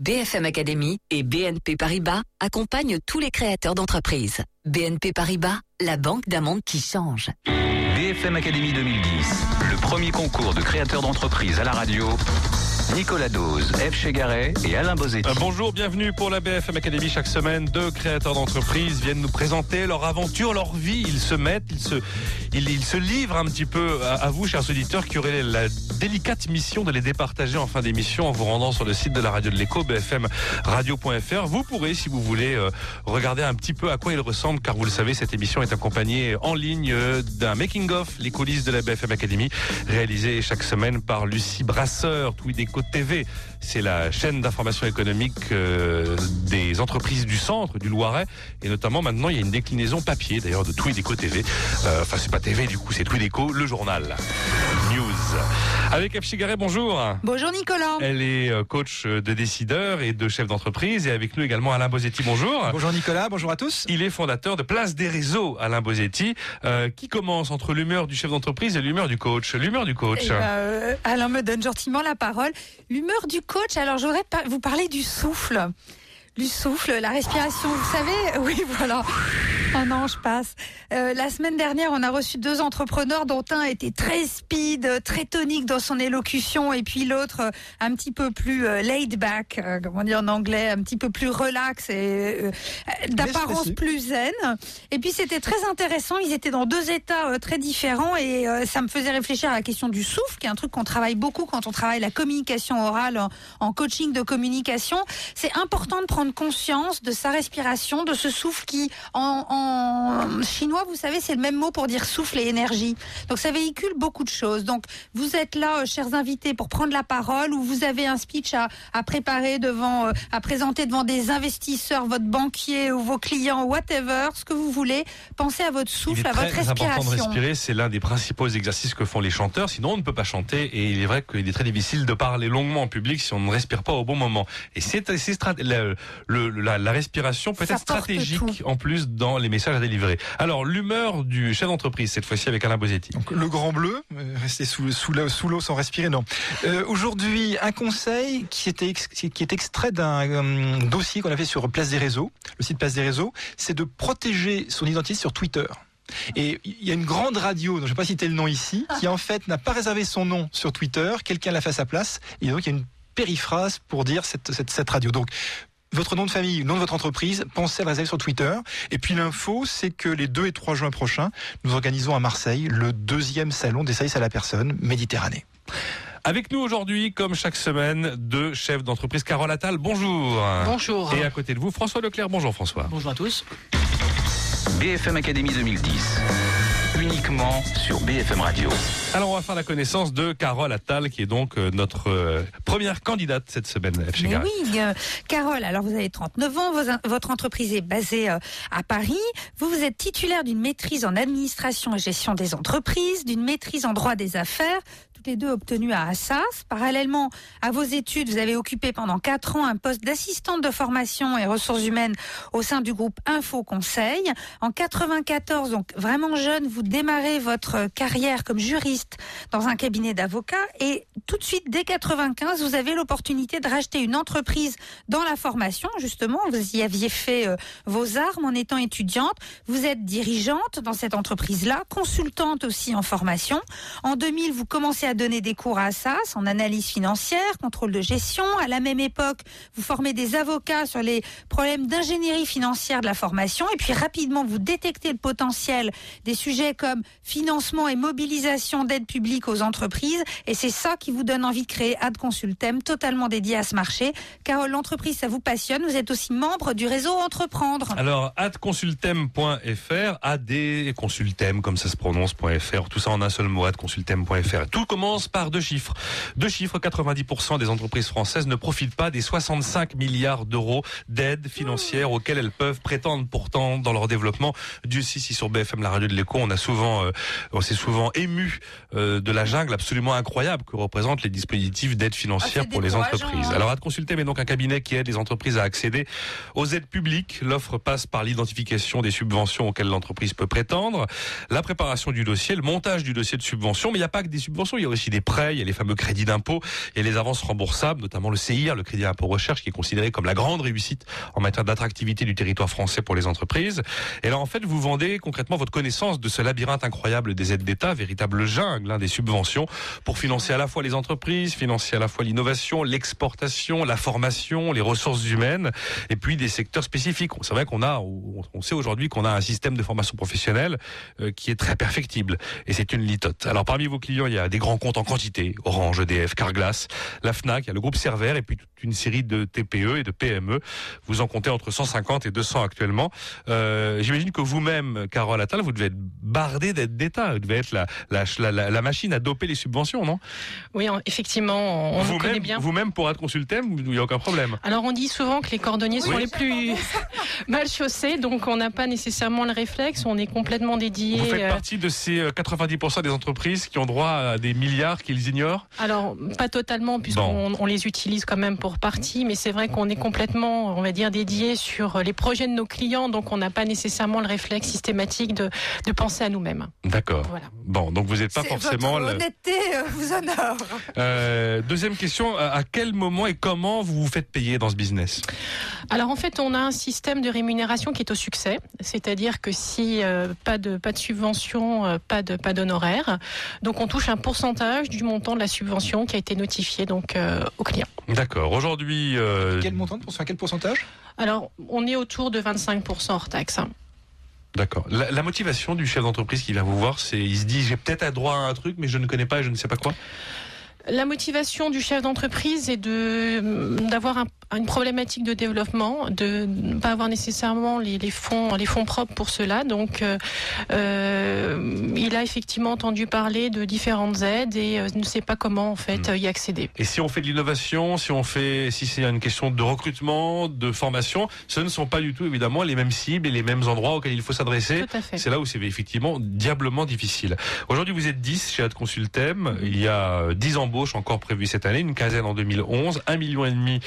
BFM Academy et BNP Paribas accompagnent tous les créateurs d'entreprises. BNP Paribas, la banque d'un qui change. BFM Academy 2010, le premier concours de créateurs d'entreprises à la radio. Nicolas Dose, F. Chegaray et Alain Bozetti. Euh, bonjour, bienvenue pour la BFM Academy. Chaque semaine, deux créateurs d'entreprises viennent nous présenter leur aventure, leur vie. Ils se mettent, ils se, ils, ils se livrent un petit peu à, vous, chers auditeurs, qui auraient la délicate mission de les départager en fin d'émission en vous rendant sur le site de la radio de l'écho, bfmradio.fr. Vous pourrez, si vous voulez, euh, regarder un petit peu à quoi ils ressemblent, car vous le savez, cette émission est accompagnée en ligne euh, d'un making-of, les coulisses de la BFM Academy, réalisé chaque semaine par Lucie Brasseur, Tweedeco TV. C'est la chaîne d'information économique euh, des entreprises du centre, du Loiret, et notamment maintenant il y a une déclinaison papier d'ailleurs de Tweedeco TV. Euh, enfin c'est pas TV du coup, c'est Tweedeco, le journal. Avec F. Chigaret, bonjour. Bonjour Nicolas. Elle est euh, coach de décideurs et de chef d'entreprise et avec nous également Alain Bosetti, bonjour. Bonjour Nicolas, bonjour à tous. Il est fondateur de Place des Réseaux, Alain Bosetti, euh, qui commence entre l'humeur du chef d'entreprise et l'humeur du coach? L'humeur du coach. Eh ben, euh, Alain me donne gentiment la parole. L'humeur du coach, alors je voudrais vous parler du souffle. Du souffle, la respiration, vous savez, oui voilà. Oh non, je passe. Euh, la semaine dernière, on a reçu deux entrepreneurs dont un était très speed, très tonique dans son élocution, et puis l'autre un petit peu plus euh, laid back, euh, comment dire en anglais, un petit peu plus relax et euh, d'apparence plus zen. Et puis c'était très intéressant. Ils étaient dans deux états euh, très différents et euh, ça me faisait réfléchir à la question du souffle, qui est un truc qu'on travaille beaucoup quand on travaille la communication orale en, en coaching de communication. C'est important de prendre conscience de sa respiration, de ce souffle qui en, chinois, vous savez, c'est le même mot pour dire souffle et énergie. Donc ça véhicule beaucoup de choses. Donc vous êtes là, euh, chers invités, pour prendre la parole ou vous avez un speech à, à préparer devant, euh, à présenter devant des investisseurs, votre banquier ou vos clients, whatever, ce que vous voulez. Pensez à votre souffle, à votre très important de respiration. respirer, c'est l'un des principaux exercices que font les chanteurs, sinon on ne peut pas chanter et il est vrai qu'il est très difficile de parler longuement en public si on ne respire pas au bon moment. Et c'est c'est le- la, la respiration peut Ça être stratégique tout. en plus dans les messages à délivrer. Alors l'humeur du chef d'entreprise cette fois-ci avec Alain Bosetti. Donc, le grand bleu, euh, rester sous, sous l'eau sous l'eau sans respirer, non. Euh, Aujourd'hui, un conseil qui, était ex- qui est extrait d'un euh, dossier qu'on a fait sur Place des Réseaux, le site Place des Réseaux, c'est de protéger son identité sur Twitter. Et il y a une grande radio, dont je ne vais pas citer le nom ici, qui en fait n'a pas réservé son nom sur Twitter, quelqu'un l'a fait à sa place, et donc il y a une périphrase pour dire cette, cette, cette radio. Donc, votre nom de famille, le nom de votre entreprise, pensez à le réserver sur Twitter. Et puis l'info, c'est que les 2 et 3 juin prochains, nous organisons à Marseille le deuxième salon des services à la personne Méditerranée. Avec nous aujourd'hui, comme chaque semaine, deux chefs d'entreprise. Carole Attal, bonjour. Bonjour. Et à côté de vous, François Leclerc. Bonjour François. Bonjour à tous. BFM Academy 2010, uniquement sur BFM Radio. Alors on va faire la connaissance de Carole Attal, qui est donc euh, notre euh, première candidate cette semaine. Chegaray. oui, euh, Carole, alors vous avez 39 ans, vos- votre entreprise est basée euh, à Paris. Vous, vous êtes titulaire d'une maîtrise en administration et gestion des entreprises, d'une maîtrise en droit des affaires, toutes les deux obtenues à Assas. Parallèlement à vos études, vous avez occupé pendant 4 ans un poste d'assistante de formation et ressources humaines au sein du groupe Info Conseil. En 94, donc vraiment jeune, vous démarrez votre carrière comme juriste dans un cabinet d'avocats et tout de suite, dès 95, vous avez l'opportunité de racheter une entreprise dans la formation. Justement, vous y aviez fait euh, vos armes en étant étudiante. Vous êtes dirigeante dans cette entreprise-là, consultante aussi en formation. En 2000, vous commencez à donner des cours à Assas en analyse financière, contrôle de gestion. À la même époque, vous formez des avocats sur les problèmes d'ingénierie financière de la formation. Et puis rapidement, vous détectez le potentiel des sujets comme financement et mobilisation d'aide publique aux entreprises. Et c'est ça qui vous donne envie de créer Ad Consultem, totalement dédié à ce marché. Car l'entreprise, ça vous passionne. Vous êtes aussi membre du réseau Entreprendre. Alors, adconsultem.fr, adconsultem, comme ça se prononce.fr, tout ça en un seul mot, adconsultem.fr. Tout commence par deux chiffres. Deux chiffres, 90% des entreprises françaises ne profitent pas des 65 milliards d'euros d'aide financière auxquelles elles peuvent prétendre pourtant dans leur développement. Dieu si, si sur BFM, la radio de l'écho, on a souvent, euh, on s'est souvent ému euh, de la jungle absolument incroyable que représentent les dispositifs d'aide financière Ah, pour les entreprises. hein. Alors, AdConsultem est donc un cabinet qui aide les entreprises à accéder aux aides publiques. L'offre passe par l'identification des subventions auxquelles l'entreprise peut prétendre, la préparation du dossier, le montage du dossier de subvention, mais il n'y a pas que des subventions, il y a aussi des prêts, il y a les fameux crédits d'impôt et les avances remboursables, notamment le CIR, le crédit d'impôt recherche, qui est considéré comme la grande réussite en matière d'attractivité du territoire français pour les entreprises. Et là, en fait, vous vendez concrètement votre connaissance de ce labyrinthe incroyable des aides d'État, véritable jungle hein, des subventions, pour financer à la fois les entreprises, financer à la fois l'innovation, l'exportation, la formation, les ressources humaines, et puis des secteurs spécifiques. C'est vrai qu'on a, on sait aujourd'hui qu'on a un système de formation professionnelle euh, qui est très perfectible, et c'est une litote. Alors parmi vos clients, il y a des grands comptes en quantité, Orange, EDF, Carglass, la Fnac, il y a le groupe Server, et puis toute une série de TPE et de PME. Vous en comptez entre 150 et 200 actuellement. Euh, J'imagine que vous-même, Carole Attal, vous devez être bardé d'aides d'État. Vous devez être la, la, la, la, machine à doper les subventions, non? Oui, effectivement, on vous connaît bien. Vous-même, pour être consulté, il n'y a aucun problème. Alors on dit souvent que les cordonniers sont les plus mal chaussés, donc on n'a pas nécessairement le réflexe, on est complètement dédié. Vous faites euh, partie de ces 90% euh, des entreprises qui ont droit à des milliards qu'ils ignorent? Alors, pas totalement, puisqu'on on les utilise quand même pour partie, mais c'est vrai qu'on est complètement, on va dire, dédié sur les projets de nos clients, donc on n'a pas nécessairement le réflexe systématique de, de penser à nous-mêmes. D'accord. Voilà. Bon, donc vous n'êtes pas forcément. Votre honnêteté euh, vous honore. Euh, deuxième question, à quel moment et comment vous vous faites payer dans ce business? Alors en fait, on a un système de rémunération qui est au succès, c'est-à-dire que si euh, pas de pas de subvention, euh, pas de pas d'honoraires, donc on touche un pourcentage du montant de la subvention qui a été notifié donc au client. D'accord. Aujourd'hui, quel montant de quel pourcentage? Alors on est autour de 25% hors taxe. D'accord. La, motivation du chef d'entreprise qui vient vous voir, c'est il se dit j'ai peut-être droit à un truc, mais je ne connais pas et je ne sais pas quoi. La motivation du chef d'entreprise est de d'avoir un, une problématique de développement, de ne pas avoir nécessairement les, les, fonds les fonds propres pour cela. Donc, euh, euh, il a effectivement entendu parler de différentes aides et euh, ne sait pas comment en fait hmm. y accéder. Et si on fait de l'innovation, si on fait, si c'est une question de recrutement, de formation, ce ne sont pas du tout évidemment les mêmes cibles et les mêmes endroits auxquels il faut s'adresser. C'est là où c'est effectivement diablement difficile. Aujourd'hui, vous êtes 10 chez Ad Consultem. Il y a 10 embauches encore prévues cette année, une quinzaine en 2011, un million et demi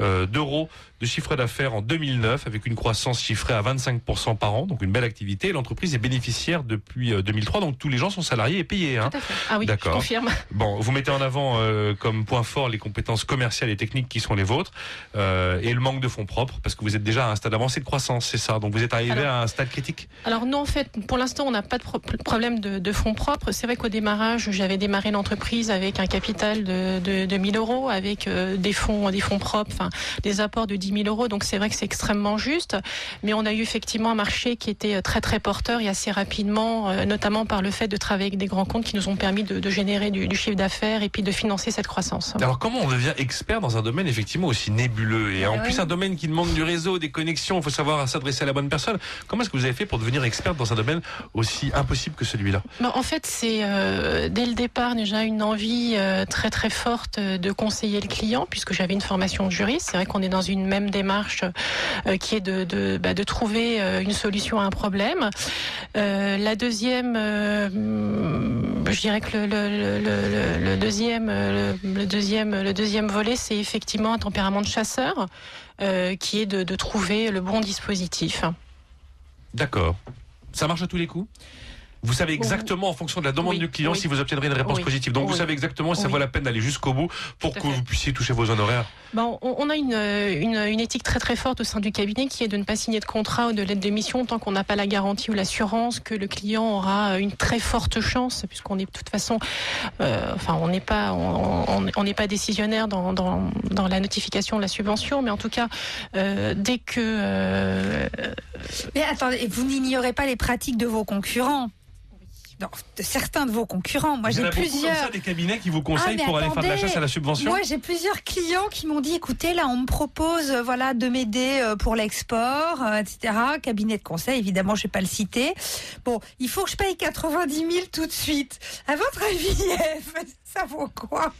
euh, d'euros de chiffre d'affaires en 2009 avec une croissance chiffrée à 25% par an, donc une belle activité. L'entreprise est bénéficiaire depuis 2003, euh, donc tous les gens sont salariés et payés. Hein. Ah oui, D'accord. je confirme. Bon, vous mettez en avant euh, comme point fort les compétences commerciales et techniques qui sont les vôtres euh, et le manque de fonds propres parce que vous êtes déjà à un stade avancé de croissance, c'est ça. Donc vous êtes arrivé à un stade critique? Alors non, en fait, pour l'instant, on n'a pas de problème de, de, fonds propres. C'est vrai qu'au démarrage, j'avais démarré l'entreprise avec un capital de, de, de 1000 euros, avec des fonds, des fonds propres, enfin des apports de 10 000 euros. Donc c'est vrai que c'est extrêmement juste. Mais on a eu effectivement un marché qui était euh, très très porteur et assez rapidement, euh, notamment par le fait de travailler avec des grands comptes qui nous ont permis de, générer du, chiffre d'affaires et puis de financer cette croissance. Alors comment on devient expert dans un domaine effectivement aussi nébuleux? Et en plus un domaine qui demande du réseau, des connexions, il faut savoir s'adresser à la bonne personne. Comment est-ce que vous avez fait pour devenir expert dans un domaine aussi impossible que celui-là? Bah, En fait, c'est euh, dès le départ déjà une envie très très forte de conseiller le client puisque j'avais une formation de juriste. C'est vrai qu'on est dans une même démarche euh, qui est de, de, bah, de trouver euh, une solution à un problème. Euh, la deuxième, je dirais que le, le, le, le deuxième, le, deuxième, le deuxième volet, c'est effectivement un tempérament de chasseur, qui est de, de trouver le bon dispositif. D'accord. Ça marche à tous les coups? Vous savez exactement en fonction de la demande du client si vous obtiendrez une réponse positive. Donc vous savez exactement si ça vaut la peine d'aller jusqu'au bout pour que vous puissiez toucher vos honoraires. Bon, on a une, une, éthique très très forte au sein du cabinet qui est de ne pas signer de contrat ou de lettre d'émission tant qu'on n'a pas la garantie ou l'assurance que le client aura une très forte chance, puisqu'on est de toute façon, euh, enfin on n'est pas on n'est pas décisionnaire dans, dans, la notification de la subvention, mais en tout cas euh, dès que. Euh, mais attendez, vous n'ignorez pas les pratiques de vos concurrents de certains de vos concurrents. Moi, j'ai plusieurs. Ça, des cabinets qui vous conseillent ah, pour aller faire de la chasse à la subvention. Moi, j'ai plusieurs clients qui m'ont dit écoutez, là, on me propose, euh, voilà, de m'aider euh, pour l'export, euh, etc. Cabinet de conseil, évidemment, je vais pas le citer. Bon, il faut que je paye 90 000 tout de suite. À votre avis, ça vaut quoi?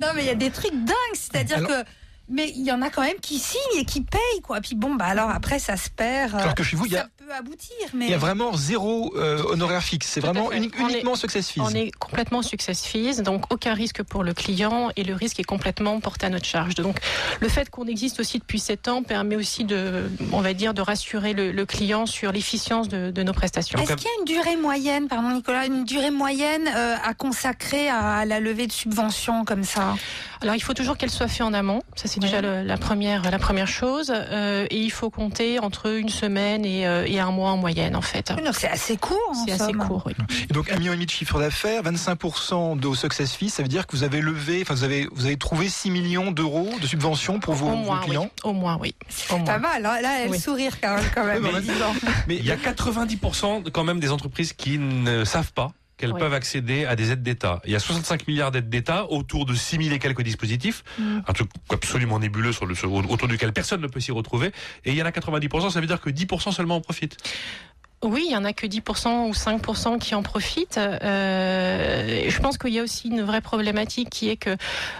Non, mais il y a des trucs dingues. C'est-à-dire que mais il y en a quand même qui signent et qui payent, quoi. Puis bon, bah alors après, ça se perd. Alors que chez vous, il y a- peut aboutir, mais Il y a vraiment zéro euh, honoraire fixe. C'est vraiment fait. uni- On est- uniquement success fees. On est complètement success fees, donc aucun risque pour le client et le risque est complètement porté à notre charge. Donc le fait qu'on existe aussi depuis 7 ans permet aussi de, on va dire, de rassurer le, le client sur l'efficience de, de nos prestations. Est-ce qu'il y a une durée moyenne, pardon Nicolas, une durée moyenne euh, à consacrer à la levée de subventions comme ça? Alors il faut toujours qu'elle soit faite en amont, ça c'est déjà le- la première la première chose, euh, et il faut compter entre une semaine et, euh, et un mois en moyenne en fait. Oui, C'est assez court. en C'est assez somme. court. Oui. Et donc, un million et demi de chiffre d'affaires, 25% de success fees, ça veut dire que vous avez levé, enfin, vous avez, vous avez trouvé 6 millions d'euros de subventions pour vos, Au vos moins, oui. clients. Au moins, oui. Au Pas mal, là, là elle Oui. sourire quand même. Quand même. Mais il y a 90% quand même des entreprises qui ne savent pas qu'elles Oui. peuvent accéder à des aides d'État. Il y a 65 milliards d'aides d'État autour de 6 000 et quelques dispositifs, Mm. un truc absolument nébuleux sur le, sur- autour duquel personne ne peut s'y retrouver. Et il y en a 90%, ça veut dire que 10% seulement en profitent. Oui, il y en a que 10% ou 5% qui en profitent. Euh, je pense qu'il y a aussi une vraie problématique qui est que,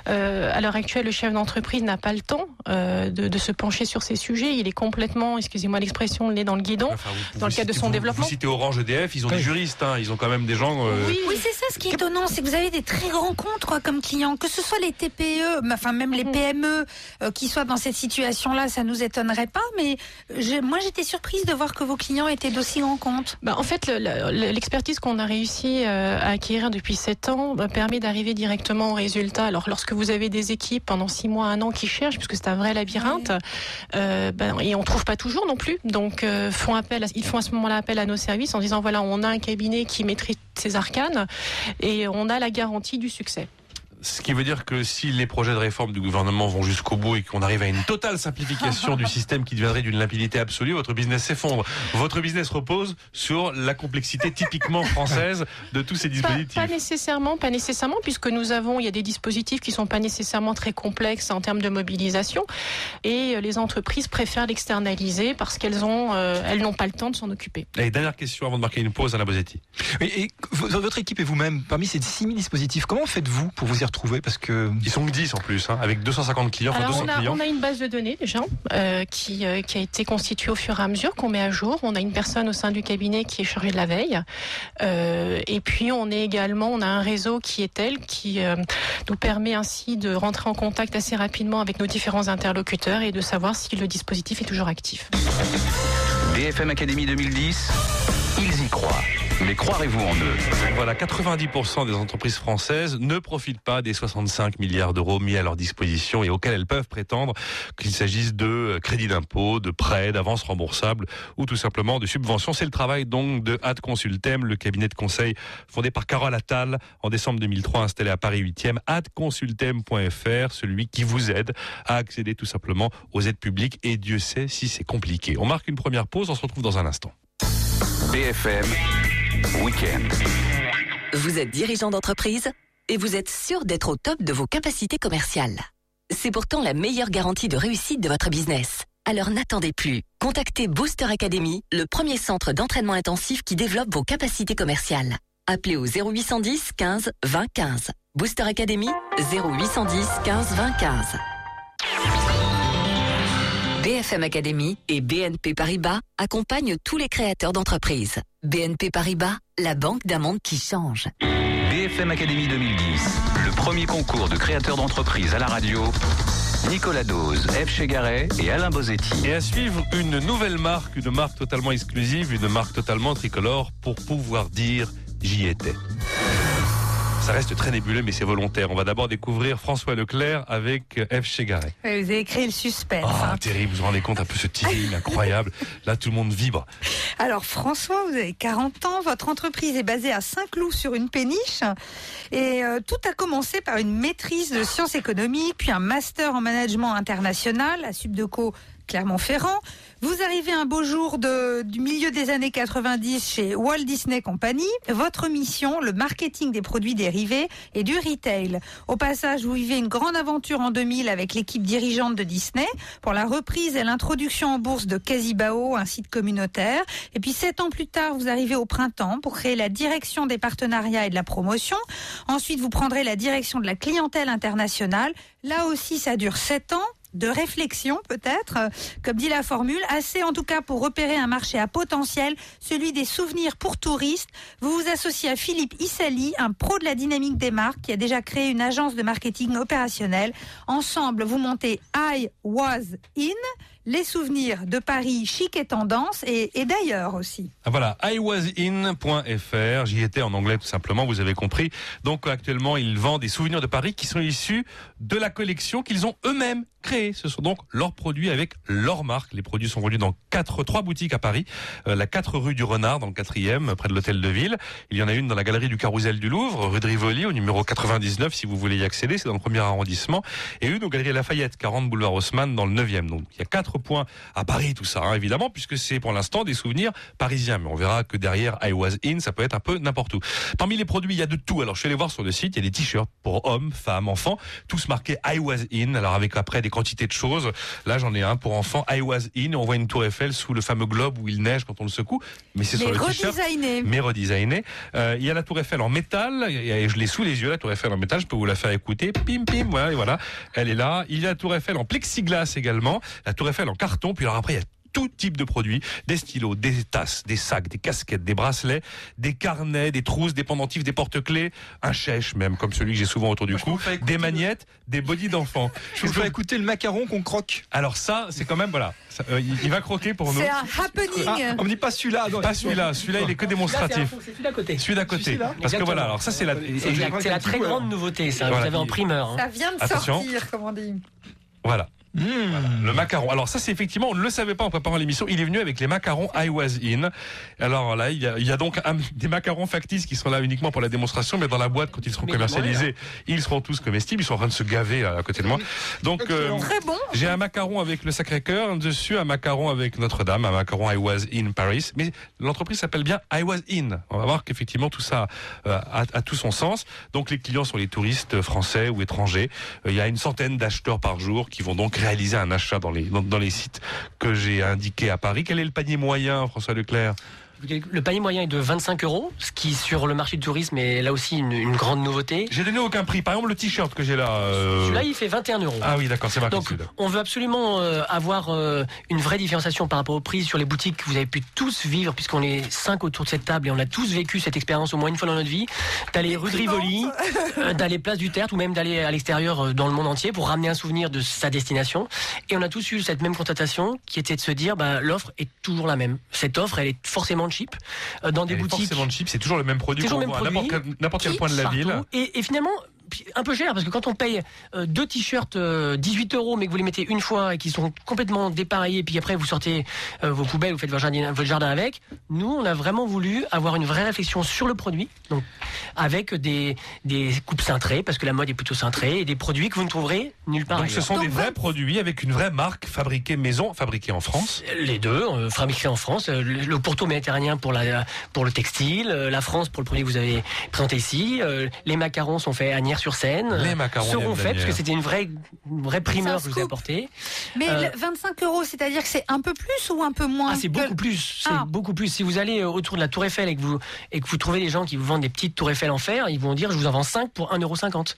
euh, à l'heure actuelle, le chef d'entreprise n'a pas le temps euh, de, de se pencher sur ces sujets. Il est complètement, excusez-moi l'expression, le nez dans le guidon. Enfin, vous- Dans le cadre de son vous- développement. Vous citez Orange EDF, ils ont Oui. des juristes, hein, ils ont quand même des gens. euh, Oui, Oui, c'est ça ce qui est étonnant, c'est que vous avez des très grands comptes quoi, comme clients, que ce soit les TPE, mais enfin même les Mhm. PME euh, qui soient dans cette situation-là, ça nous étonnerait pas, mais je- moi j'étais surprise de voir que vos clients étaient d'aussi grands Bah, en fait, le- le- l'expertise qu'on a réussi euh, à acquérir depuis 7 ans bah, permet d'arriver directement au résultat. Alors, lorsque vous avez des équipes pendant 6 mois, 1 an qui cherchent, puisque c'est un vrai labyrinthe, euh, ben, et on trouve pas toujours non plus, donc euh, font appel à- ils font à ce moment-là appel à nos services en disant voilà, on a un cabinet qui maîtrise ces arcanes et on a la garantie du succès. Ce qui veut dire que si les projets de réforme du gouvernement vont jusqu'au bout et qu'on arrive à une totale simplification du système qui deviendrait d'une limpidité absolue, votre business s'effondre. Votre business repose sur la complexité typiquement française de tous ces dispositifs. pas nécessairement, pas nécessairement, puisque nous avons, il y a des dispositifs qui sont pas nécessairement très complexes en termes de mobilisation, et euh, les entreprises préfèrent l'externaliser parce qu'elles ont, euh, elles n'ont pas le temps de s'en occuper. Et dernière question avant de marquer une pause, Alain Bosetti. Et, et v- votre équipe et vous-même, parmi ces 6 000 dispositifs, comment faites-vous pour vous y retrouver Parce que Ils sont que 10 en plus, hein, avec 250 clients, enfin Alors 200 on a, clients. on a une base de données déjà euh, qui, euh, qui a été constituée au fur et à mesure qu'on met à jour. On a une personne au sein du cabinet qui est chargée de la veille, Euh, et puis on est également, on a un réseau qui est tel qui euh, nous permet ainsi de rentrer en contact assez rapidement avec nos différents interlocuteurs et de savoir si le dispositif est toujours actif. BFM Academy 2010, ils y croient. Mais croirez-vous en eux Voilà, 90% des entreprises françaises ne profitent pas des 65 milliards d'euros mis à leur disposition et auxquels elles peuvent prétendre qu'il s'agisse de euh, crédits d'impôt, de prêts, d'avances remboursables ou tout simplement de subventions. C'est le travail donc de Ad Consultem, le cabinet de conseil fondé par Carole Attal en décembre 2003, installé à Paris 8e. Adconsultem.fr, celui qui vous aide à accéder tout simplement aux aides publiques et Dieu sait si c'est compliqué. On marque une première pause, on se retrouve dans un instant. BFM Weekend. Vous êtes dirigeant d'entreprise et vous êtes sûr d'être au top de vos capacités commerciales. C'est pourtant la meilleure garantie de réussite de votre business. Alors n'attendez plus. Contactez Booster Academy, le premier centre d'entraînement intensif qui développe vos capacités commerciales. Appelez au 0810 15 20 15. Booster Academy 0810 15 20 15. BFM Academy et BNP Paribas accompagnent tous les créateurs d'entreprises. BNP Paribas, la banque d'un monde qui change. BFM Academy 2010, le premier concours de créateurs d'entreprise à la radio. Nicolas Dose, F. Chegaray et Alain Bosetti. Et à suivre, une nouvelle marque, une marque totalement exclusive, une marque totalement tricolore pour pouvoir dire j'y étais. Ça reste très nébuleux, mais c'est volontaire. On va d'abord découvrir François Leclerc avec F. Chegaray. Vous avez créé le suspense. Ah, hein. terrible, vous vous rendez compte un peu ce teasing incroyable. Là, tout le monde vibre. Alors François, vous avez 40 ans, votre entreprise est basée à Saint-Cloud sur une péniche et euh, tout a commencé par une maîtrise de sciences économiques, puis un master en management international à Subdeco Clermont-Ferrand. Vous arrivez un beau jour de, du milieu des années 90 chez Walt Disney Company. Votre mission, le marketing des produits dérivés et du retail. Au passage, vous vivez une grande aventure en 2000 avec l'équipe dirigeante de Disney pour la reprise et l'introduction en bourse de Casibao, un site communautaire. Et puis sept ans plus tard, vous arrivez au printemps pour créer la direction des partenariats et de la promotion. Ensuite, vous prendrez la direction de la clientèle internationale. Là aussi, ça dure sept ans. De réflexion peut-être, euh, comme dit la formule, assez en tout cas pour repérer un marché à potentiel, celui des souvenirs pour touristes. Vous vous associez à Philippe Issali, un pro de la dynamique des marques qui a déjà créé une agence de marketing opérationnelle. Ensemble, vous montez I Was In, les souvenirs de Paris chic et tendance et, d'ailleurs aussi. Ah, Voilà, iwasin.fr, j'y étais en anglais tout simplement, vous avez compris. Donc actuellement, ils vendent des souvenirs de Paris qui sont issus de la collection qu'ils ont eux-mêmes créée. Ce sont donc leurs produits avec leur marque. Les produits sont vendus dans quatre, trois boutiques à Paris. Euh, la 4 rue du Renard dans le quatrième, près de l'hôtel de ville. Il y en a une dans la galerie du Carrousel du Louvre, rue de Rivoli, au numéro 99 si vous voulez y accéder, c'est dans le premier arrondissement. Et une au galerie Lafayette, 40 boulevard Haussmann dans le 9e. Donc il y a quatre points à Paris, tout ça, hein, évidemment, puisque c'est pour l'instant des souvenirs parisiens. Mais on verra que derrière I Was In, ça peut être un peu n'importe où. Parmi les produits, il y a de tout. Alors je suis allé voir sur le site, il y a des t-shirts pour hommes, femmes, enfants, tous marqués I Was In. Alors avec après des quantités de choses. Là j'en ai un pour enfants, I Was In. On voit une tour Eiffel sous le fameux globe où il neige quand on le secoue. Mais c'est sur le t-shirt mais redesigné. Euh, il y a la Tour Eiffel en métal, et je l'ai sous les yeux, la Tour Eiffel en métal, je peux vous la faire écouter. Pim, pim, voilà, et voilà, elle est là. Il y a la Tour Eiffel en plexiglas également, la Tour Eiffel en carton, puis alors après, il y a tout type de produits, des stylos, des tasses, des sacs, des casquettes, des bracelets, des carnets, des trousses, des pendentifs, des porte-clés, un chèche même, comme celui que j'ai souvent autour du Moi, cou, des le- magnettes, des bodys d'enfants. Je vous fais écouter le macaron qu'on croque. Alors ça, c'est quand même, voilà, ça, euh, il, il va croquer pour nous. C'est un happening. Ah, on me dit pas celui-là. non, Pas celui-là, celui-là il est que démonstratif. C'est celui d'à côté. Celui d'à côté. Celui-là Parce que voilà, alors ça c'est la... C'est la, c'est la très grande nouveauté, ça. Voilà. Vous avez en primeur. hein. Ça vient de Attention. sortir, comme on dit. Voilà. Mmh. Le macaron. Alors ça, c'est effectivement, on ne le savait pas en préparant l'émission. Il est venu avec les macarons I Was In. Alors là, il y a, il y a donc un- des macarons factices qui sont là uniquement pour la démonstration, mais dans la boîte, quand ils seront Mais commercialisés, ils seront tous comestibles. Ils sont en train de se gaver là, à côté de moi. Donc euh, Très bon. j'ai un macaron avec le Sacré-Cœur dessus, un macaron avec Notre-Dame, un macaron I Was In Paris. Mais l'entreprise s'appelle bien I Was In. On va voir qu'effectivement tout ça euh, a, a tout son sens. Donc les clients sont les touristes français ou étrangers. Euh, Il y a une centaine d'acheteurs par jour qui vont donc réaliser un achat dans les les sites que j'ai indiqués à Paris. Quel est le panier moyen, François Leclerc? Le panier moyen est de 25 euros, ce qui sur le marché du tourisme est là aussi une, une grande nouveauté. J'ai donné aucun prix. Par exemple, le t-shirt que j'ai là. euh, Celui-là, il fait 21 euros. Ah oui, d'accord, c'est marqué Donc, on veut absolument euh, avoir euh, une vraie différenciation par rapport au prix sur les boutiques que vous avez pu tous vivre, puisqu'on est cinq autour de cette table et on a tous vécu cette expérience au moins une fois dans notre vie, d'aller rue de Rivoli, euh, d'aller place du Tertre ou même d'aller à l'extérieur euh, dans le monde entier pour ramener un souvenir de sa destination. Et on a tous eu cette même constatation qui était de se dire, bah, l'offre est toujours la même. Cette offre, elle est forcément cheap euh, dans des Elle est boutiques. forcément cheap, c'est toujours le même produit Toujours même voit à n'importe produit. quel, n'importe quel point de la ville. Et, et finalement, un peu cher parce que quand on paye euh, deux t-shirts euh, 18 euros mais que vous les mettez une fois et qui sont complètement dépareillés puis après vous sortez euh, vos poubelles vous faites votre jardin, votre jardin avec nous on a vraiment voulu avoir une vraie réflexion sur le produit donc avec des, des coupes cintrées parce que la mode est plutôt cintrée et des produits que vous ne trouverez nulle part Donc ce sont Donc, des vrais produits avec une vraie marque fabriquée maison, fabriquée en France. Les deux, euh, fabriqués en France, euh, le, le pourtour méditerranéen pour la pour le textile, euh, la France pour le produit que vous avez présenté ici, euh, les macarons sont faits à Les euh, macarons seront faits parce que c'était une vraie une vraie primeur que je vous ai apportée. Mais Euh, le 25 euros, c'est-à-dire que c'est un peu plus ou un peu moins Ah, c'est que- beaucoup plus, c'est Ah. beaucoup plus. Si vous allez euh, autour de la Tour Eiffel et que vous et que vous trouvez des gens qui vous vendent des petites Tours Eiffel en fer, ils vont dire je vous en vends 5 pour 1,50€.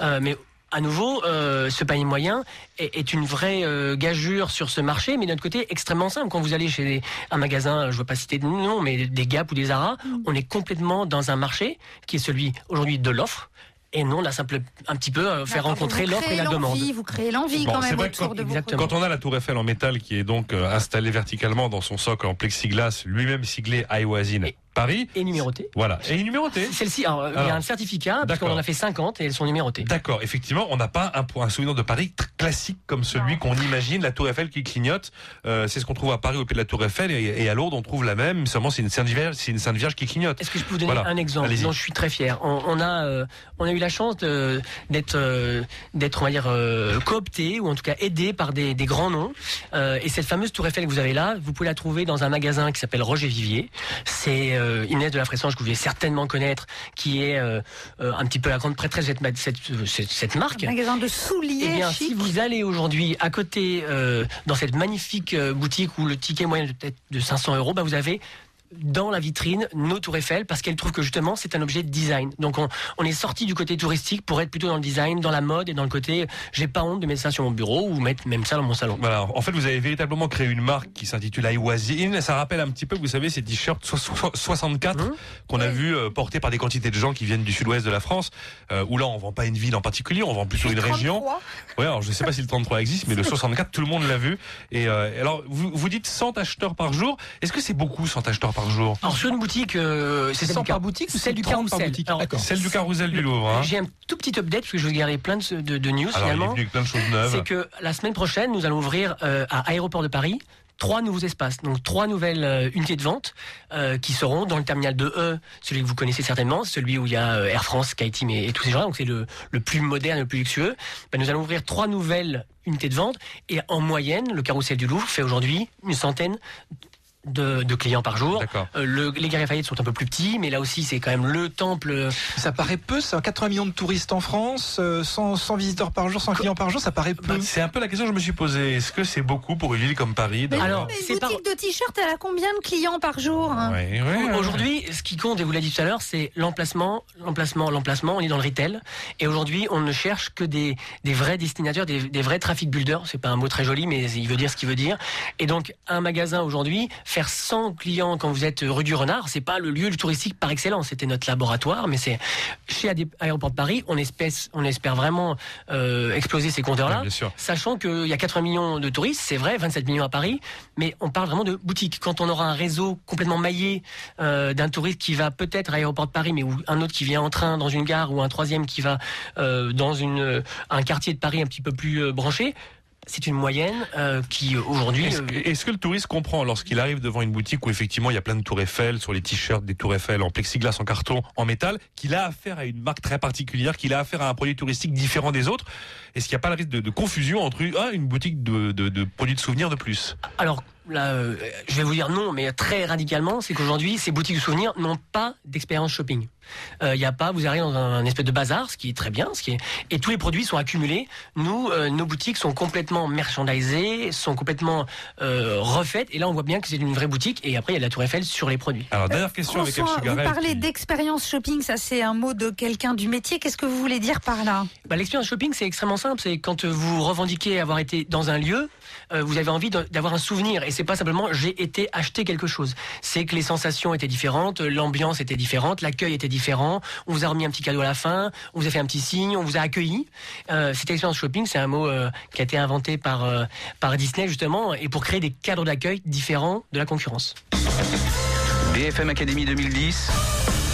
Euh, mais à nouveau, euh, ce panier moyen est, est une vraie euh, gageure sur ce marché, mais d'un autre côté extrêmement simple. Quand vous allez chez des- un magasin, je ne veux pas citer de nom, mais des Gap ou des Zara, on est complètement dans un marché qui est celui aujourd'hui de l'offre. Et non, la simple, un petit peu euh, faire D'accord, rencontrer l'offre et la demande. Vous créez l'envie Bon, quand c'est même vrai que autour quand- de vos exactement. produits. Quand on a la tour Eiffel en métal qui est donc euh, installée verticalement dans son socle en plexiglas, lui-même siglé Iwasin Et- Paris, Et numéroté. voilà, et numéroté. Celle-ci, il y a un certificat, parce qu'on en a fait 50 et elles sont numérotées. D'accord, effectivement, on n'a pas un, un souvenir de Paris classique comme celui qu'on imagine, la tour Eiffel qui clignote. Euh, c'est ce qu'on trouve à Paris au pied de la tour Eiffel et, et à Lourdes on trouve la même, seulement c'est une Sainte Vierge, c'est une Sainte Vierge qui clignote. Est-ce que je peux vous donner Voilà. un exemple? Dont je suis très fier on, on a, euh, on a eu la chance d'être, euh, d'être, on va dire, coopté ou en tout cas aidé par des, des grands noms. Et cette fameuse Tour Eiffel que vous avez là, vous pouvez la trouver dans un magasin qui s'appelle Roger Vivier. C'est euh, Inès de la Fressange que vous devez certainement connaître, qui est euh, euh, un petit peu la grande prêtresse de cette, cette, cette, cette marque. Un magasin de souliers Eh bien, chic. si vous allez aujourd'hui à côté euh, dans cette magnifique euh, boutique où le ticket moyen est peut-être de 500 euros, bah vous avez dans la vitrine nos tours Eiffel parce qu'elle trouve que justement c'est un objet de design. Donc on, on est sorti du côté touristique pour être plutôt dans le design, dans la mode et dans le côté j'ai pas honte de mettre ça sur mon bureau ou mettre même ça dans mon salon. Voilà. En fait, vous avez véritablement créé une marque qui s'intitule I Was In. Ça rappelle un petit peu, vous savez, ces t-shirts so- so- 64 Mmh. qu'on a vu euh, portés par des quantités de gens qui viennent du sud-ouest de la France. Euh, où là, on vend pas une ville en particulier, on vend plutôt une région. 33. Ouais, alors je sais pas si le 33 existe, mais le 64, tout le monde l'a vu. Et euh, alors, vous, vous dites 100 acheteurs par jour. Est-ce que c'est beaucoup 100 acheteurs par jour Alors sur une boutique, euh, c'est celle 100 du car- par boutique ou celle du 30 par carrousel. Alors. Celle du carrousel du Louvre. Hein. J'ai un tout petit update parce que je vous garder plein de, de, de news Alors, il est finalement. venu avec plein de choses neuves. C'est que la semaine prochaine, nous allons ouvrir euh, à Aéroport de Paris trois nouveaux espaces, donc trois nouvelles euh, unités de vente euh, qui seront dans le terminal 2E, celui que vous connaissez certainement, celui où il y a euh, Air France, SkyTeam et, et tous ces gens-là, donc c'est le, le plus moderne, le plus luxueux. Ben, nous allons ouvrir trois nouvelles unités de vente et en moyenne, le carrousel du Louvre fait aujourd'hui une centaine de, de clients par jour. Euh, le, les Galeries Lafayette sont un peu plus petits, mais là aussi c'est quand même le temple. Ça paraît peu, ça. 80 millions de touristes en France, euh, 100, 100 visiteurs par jour, 100 clients par jour, ça paraît peu. Bah, c'est un peu la question que je me suis posée. Est-ce que c'est beaucoup pour une ville comme Paris d'avoir- Alors, Mais c'est une boutique de t-shirts, elle a combien de clients par jour hein Ouais, ouais, ouais. Aujourd'hui, ce qui compte, et vous l'avez dit tout à l'heure, c'est l'emplacement, l'emplacement, l'emplacement. On est dans le retail. Et aujourd'hui, on ne cherche que des, des vrais destinataires, des, des vrais traffic builders. C'est pas un mot très joli, mais il veut dire ce qu'il veut dire. Et donc, un magasin aujourd'hui, faire 100 clients quand vous êtes rue du Renard, c'est pas le lieu touristique par excellence. C'était notre laboratoire, mais c'est chez Aéroport de Paris, on espère, on espère vraiment euh, exploser ces compteurs-là. Ouais. Sachant qu'il y a 80 millions de touristes, c'est vrai, 27 millions à Paris, mais on parle vraiment de boutiques. Quand on aura un réseau complètement maillé euh, d'un touriste qui va peut-être à l'aéroport de Paris, mais ou un autre qui vient en train dans une gare, ou un troisième qui va euh, dans une, un quartier de Paris un petit peu plus euh, branché, c'est une moyenne euh, qui aujourd'hui... Est-ce euh, que, est-ce que le touriste comprend lorsqu'il arrive devant une boutique où effectivement il y a plein de tours Eiffel sur les t-shirts, des tours Eiffel en plexiglas, en carton, en métal, qu'il a affaire à une marque très particulière, qu'il a affaire à un produit touristique différent des autres? Est-ce qu'il n'y a pas le risque de, de confusion entre ah, une boutique de, de, de produits de souvenirs de plus? Alors là, euh, je vais vous dire non, mais très radicalement, c'est qu'aujourd'hui, ces boutiques de souvenirs n'ont pas d'expérience shopping. Il n'y a pas, vous arrivez dans un, un espèce de bazar, ce qui est très bien, ce qui est, et tous les produits sont accumulés. Nous, euh, nos boutiques sont complètement merchandisées, sont complètement euh, refaites, et là, on voit bien que c'est une vraie boutique. Et après, il y a de la Tour Eiffel sur les produits. Alors dernière question avec François, vous Chigaret. parlez qui- d'expérience shopping, ça c'est un mot de quelqu'un du métier. Qu'est-ce que vous voulez dire par là? Bah, L'expérience shopping, c'est extrêmement simple. C'est quand vous revendiquez avoir été dans un lieu, euh, vous avez envie d'avoir un souvenir. Et c'est pas simplement j'ai été acheter quelque chose. C'est que les sensations étaient différentes, l'ambiance était différente, l'accueil était différent. On vous a remis un petit cadeau à la fin, on vous a fait un petit signe, on vous a accueilli. Euh, cette expérience shopping, c'est un mot euh, qui a été inventé par, euh, par Disney justement, et pour créer des cadres d'accueil différents de la concurrence. BFM Academy 2010,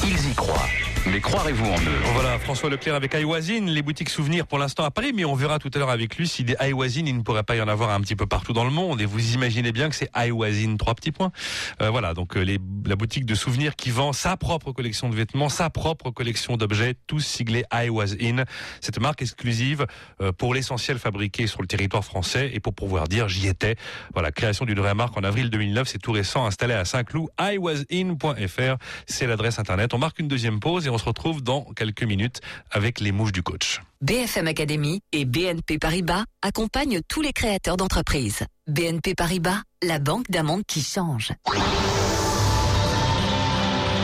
ils y croient. Mais croirez-vous en eux Voilà, François Leclerc avec Iwazine, les boutiques souvenirs pour l'instant à Paris, mais on verra tout à l'heure avec lui si des Iwazine, il ne pourrait pas y en avoir un petit peu partout dans le monde. Et vous imaginez bien que c'est Iwazine, trois petits points. Euh, voilà, donc euh, les, la boutique de souvenirs qui vend sa propre collection de vêtements, sa propre collection d'objets, tous siglés Iwazine. Cette marque exclusive euh, pour l'essentiel fabriqué sur le territoire français et pour pouvoir dire j'y étais. Voilà, création d'une vraie marque en avril 2009, c'est tout récent, installé à Saint-Cloud. iwasin.fr, c'est l'adresse internet. On marque une deuxième pause et on se retrouve dans quelques minutes avec les mouches du coach. BFM Academy et BNP Paribas accompagnent tous les créateurs d'entreprises. BNP Paribas, la banque d'un monde qui change.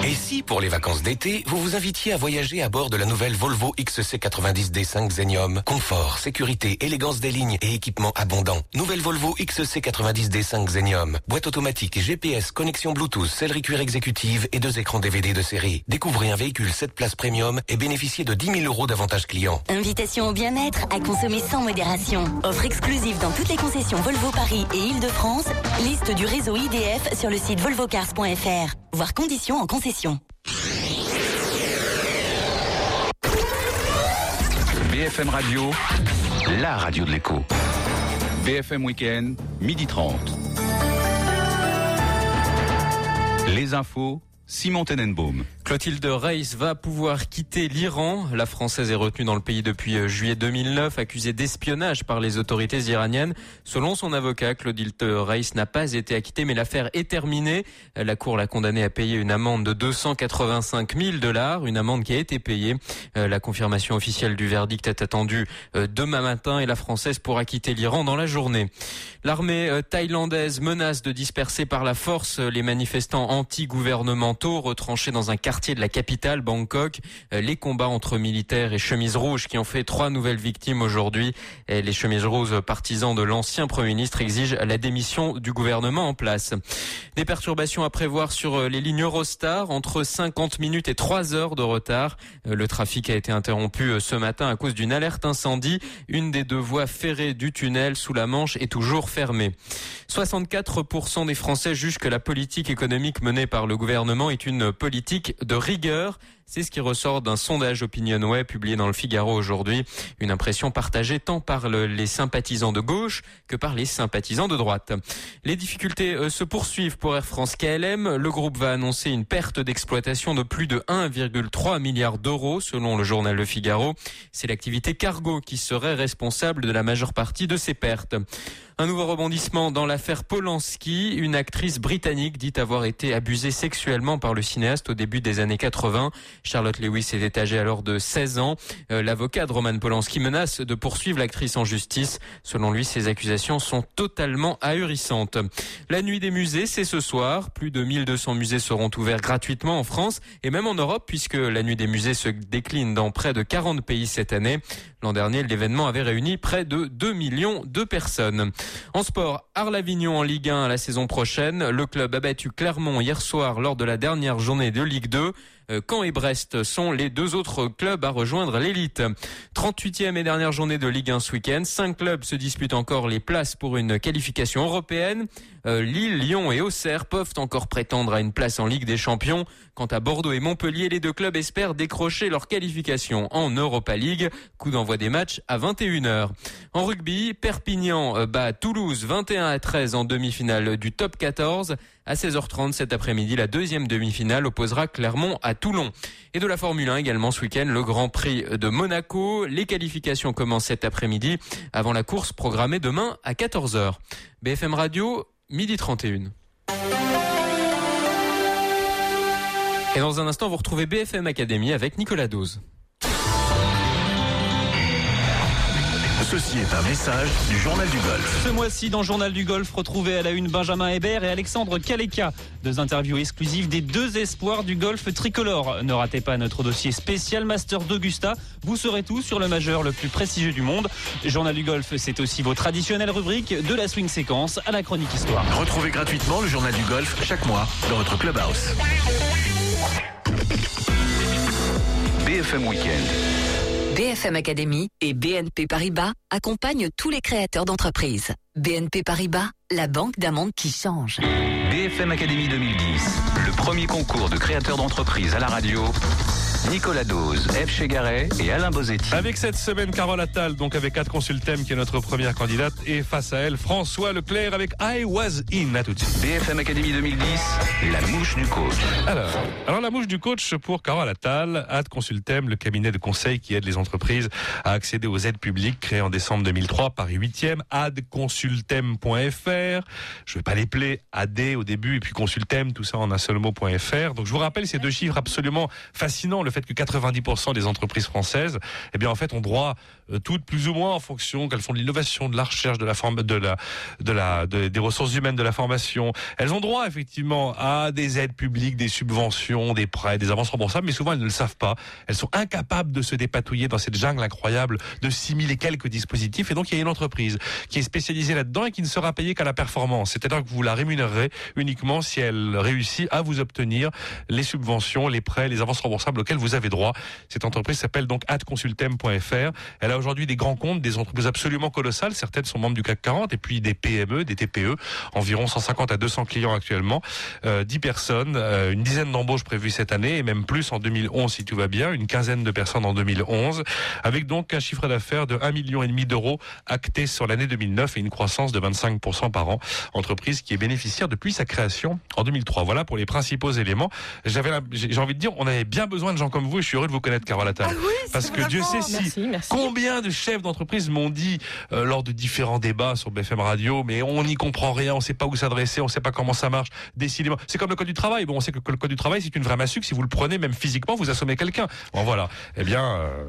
Et si, pour les vacances d'été, vous vous invitiez à voyager à bord de la nouvelle Volvo XC90 D5 Xenium Confort, sécurité, élégance des lignes et équipement abondant. Nouvelle Volvo XC90 D5 Xenium. Boîte automatique, GPS, connexion Bluetooth, sellerie cuir exécutive et deux écrans DVD de série. Découvrez un véhicule 7 places premium et bénéficiez de 10 000 euros d'avantages clients. Invitation au bien-être à consommer sans modération. Offre exclusive dans toutes les concessions Volvo Paris et Île-de-France. Liste du réseau IDF sur le site volvocars.fr. Voir conditions en concession. BFM Radio, la radio de l'écho. BFM Weekend, midi 30. Les infos, Simon Tenenbaum. Clotilde Reiss va pouvoir quitter l'Iran. La Française est retenue dans le pays depuis euh, juillet 2009, accusée d'espionnage par les autorités iraniennes. Selon son avocat, Clotilde Reiss n'a pas été acquittée, mais l'affaire est terminée. La Cour l'a condamnée à payer une amende de 285 000 dollars, une amende qui a été payée. Euh, la confirmation officielle du verdict est attendue euh, demain matin et la Française pourra quitter l'Iran dans la journée. L'armée thaïlandaise menace de disperser par la force les manifestants anti-gouvernementaux retranchés dans un quartier quartier de la capitale, Bangkok. Euh, les combats entre militaires et chemises rouges qui ont fait trois nouvelles victimes aujourd'hui. Les chemises rouges partisans de l'ancien Premier ministre exigent la démission du gouvernement en place. Des perturbations à prévoir sur euh, les lignes Eurostar, entre 50 minutes et 3 heures de retard. Euh, le trafic a été interrompu ce matin à cause d'une alerte incendie. Une des deux voies ferrées du tunnel sous la Manche est toujours fermée. 64% des Français jugent que la politique économique menée par le gouvernement est une politique de rigueur. C'est ce qui ressort d'un sondage Opinionway publié dans le Figaro aujourd'hui. Une impression partagée tant par les sympathisants de gauche que par les sympathisants de droite. Les difficultés euh, se poursuivent pour Air France KLM. Le groupe va annoncer une perte d'exploitation de plus de 1,3 milliard d'euros selon le journal Le Figaro. C'est l'activité cargo qui serait responsable de la majeure partie de ces pertes. Un nouveau rebondissement dans l'affaire Polanski. Une actrice britannique dit avoir été abusée sexuellement par le cinéaste au début des années 80. Charlotte Lewis était âgée alors de 16 ans. Euh, l'avocat de Roman Polanski menace de poursuivre l'actrice en justice. Selon lui, ces accusations sont totalement ahurissantes. La nuit des musées, c'est ce soir. Plus de 1200 musées seront ouverts gratuitement en France et même en Europe puisque la nuit des musées se décline dans près de 40 pays cette année. L'an dernier, l'événement avait réuni près de 2 millions de personnes. En sport, Arles-Avignon en Ligue 1 la saison prochaine. Le club a battu Clermont hier soir lors de la dernière journée de Ligue 2. Euh, Caen et Brest sont les deux autres clubs à rejoindre l'élite. 38e et dernière journée de Ligue 1 ce week-end. Cinq clubs se disputent encore les places pour une qualification européenne. Euh, Lille, Lyon et Auxerre peuvent encore prétendre à une place en Ligue des Champions. Quant à Bordeaux et Montpellier, les deux clubs espèrent décrocher leur qualification en Europa League. Coup d'envoi des matchs à 21h. En rugby, Perpignan euh, bat Toulouse 21 à 13 en demi-finale du top 14. À 16h30 cet après-midi, la deuxième demi-finale opposera Clermont à Toulon. Et de la Formule 1 également ce week-end, le Grand Prix de Monaco. Les qualifications commencent cet après-midi avant la course programmée demain à 14h. BFM Radio, midi 31. Et dans un instant, vous retrouvez BFM Academy avec Nicolas Dose. Ceci est un message du Journal du Golf. Ce mois-ci, dans Journal du Golf, retrouvez à la une Benjamin Hébert et Alexandre Kaleka. Deux interviews exclusives des deux espoirs du golf tricolore. Ne ratez pas notre dossier spécial Master d'Augusta. Vous saurez tout sur le majeur le plus prestigieux du monde. Journal du Golf, c'est aussi vos traditionnelles rubriques de la swing séquence à la chronique histoire. Retrouvez gratuitement le Journal du Golf chaque mois dans votre clubhouse. BFM Weekend. BFM Academy et BNP Paribas accompagnent tous les créateurs d'entreprises. BNP Paribas, la banque d'un qui change. BFM Academy 2010, le premier concours de créateurs d'entreprises à la radio Nicolas Dose, F. Chegaray et Alain Bozetti. Avec cette semaine, Carole Attal, donc avec Ad Consultem, qui est notre première candidate, et face à elle, François Leclerc avec I Was In. À tout de suite. BFM Academy 2010, la mouche du coach. Alors, alors la mouche du coach pour Carole Attal, Ad Consultem, le cabinet de conseil qui aide les entreprises à accéder aux aides publiques, créé en décembre 2003, Paris 8e, adconsultem.fr. Je vais pas les plaire, AD au début, et puis consultem, tout ça en un seul mot.fr. Donc je vous rappelle ces deux chiffres absolument fascinants. Le fait que 90% des entreprises françaises, eh bien en fait, ont droit toutes plus ou moins en fonction qu'elles font de l'innovation, de la recherche, de la forme, de la, de la, des ressources humaines, de la formation. Elles ont droit effectivement à des aides publiques, des subventions, des prêts, des avances remboursables, mais souvent elles ne le savent pas. Elles sont incapables de se dépatouiller dans cette jungle incroyable de 6000 et quelques dispositifs. Et donc il y a une entreprise qui est spécialisée là-dedans et qui ne sera payée qu'à la performance. C'est-à-dire que vous la rémunérerez uniquement si elle réussit à vous obtenir les subventions, les prêts, les avances remboursables auxquelles vous avez droit. Cette entreprise s'appelle donc adconsultem.fr. a aujourd'hui des grands comptes, des entreprises absolument colossales. Certaines sont membres du CAC 40 et puis des PME, des TPE, environ 150 à 200 clients actuellement, euh, 10 personnes, euh, une dizaine d'embauches prévues cette année et même plus en 2011 si tout va bien, une quinzaine de personnes en 2011, avec donc un chiffre d'affaires de 1,5 million d'euros acté sur l'année 2009 et une croissance de 25% par an. Entreprise qui est bénéficiaire depuis sa création en 2003. Voilà pour les principaux éléments. J'avais, j'ai envie de dire, on avait bien besoin de gens comme vous et je suis heureux de vous connaître, Carole Attal. Parce que Dieu sait si Merci, merci. combien de chefs d'entreprise m'ont dit euh, lors de différents débats sur BFM Radio, mais on n'y comprend rien, on sait pas où s'adresser, on sait pas comment ça marche. Décidément, c'est comme le code du travail. Bon, on sait que le code du travail c'est une vraie massue. que Si vous le prenez, même physiquement, vous assommez quelqu'un. Bon, voilà. Eh bien, euh,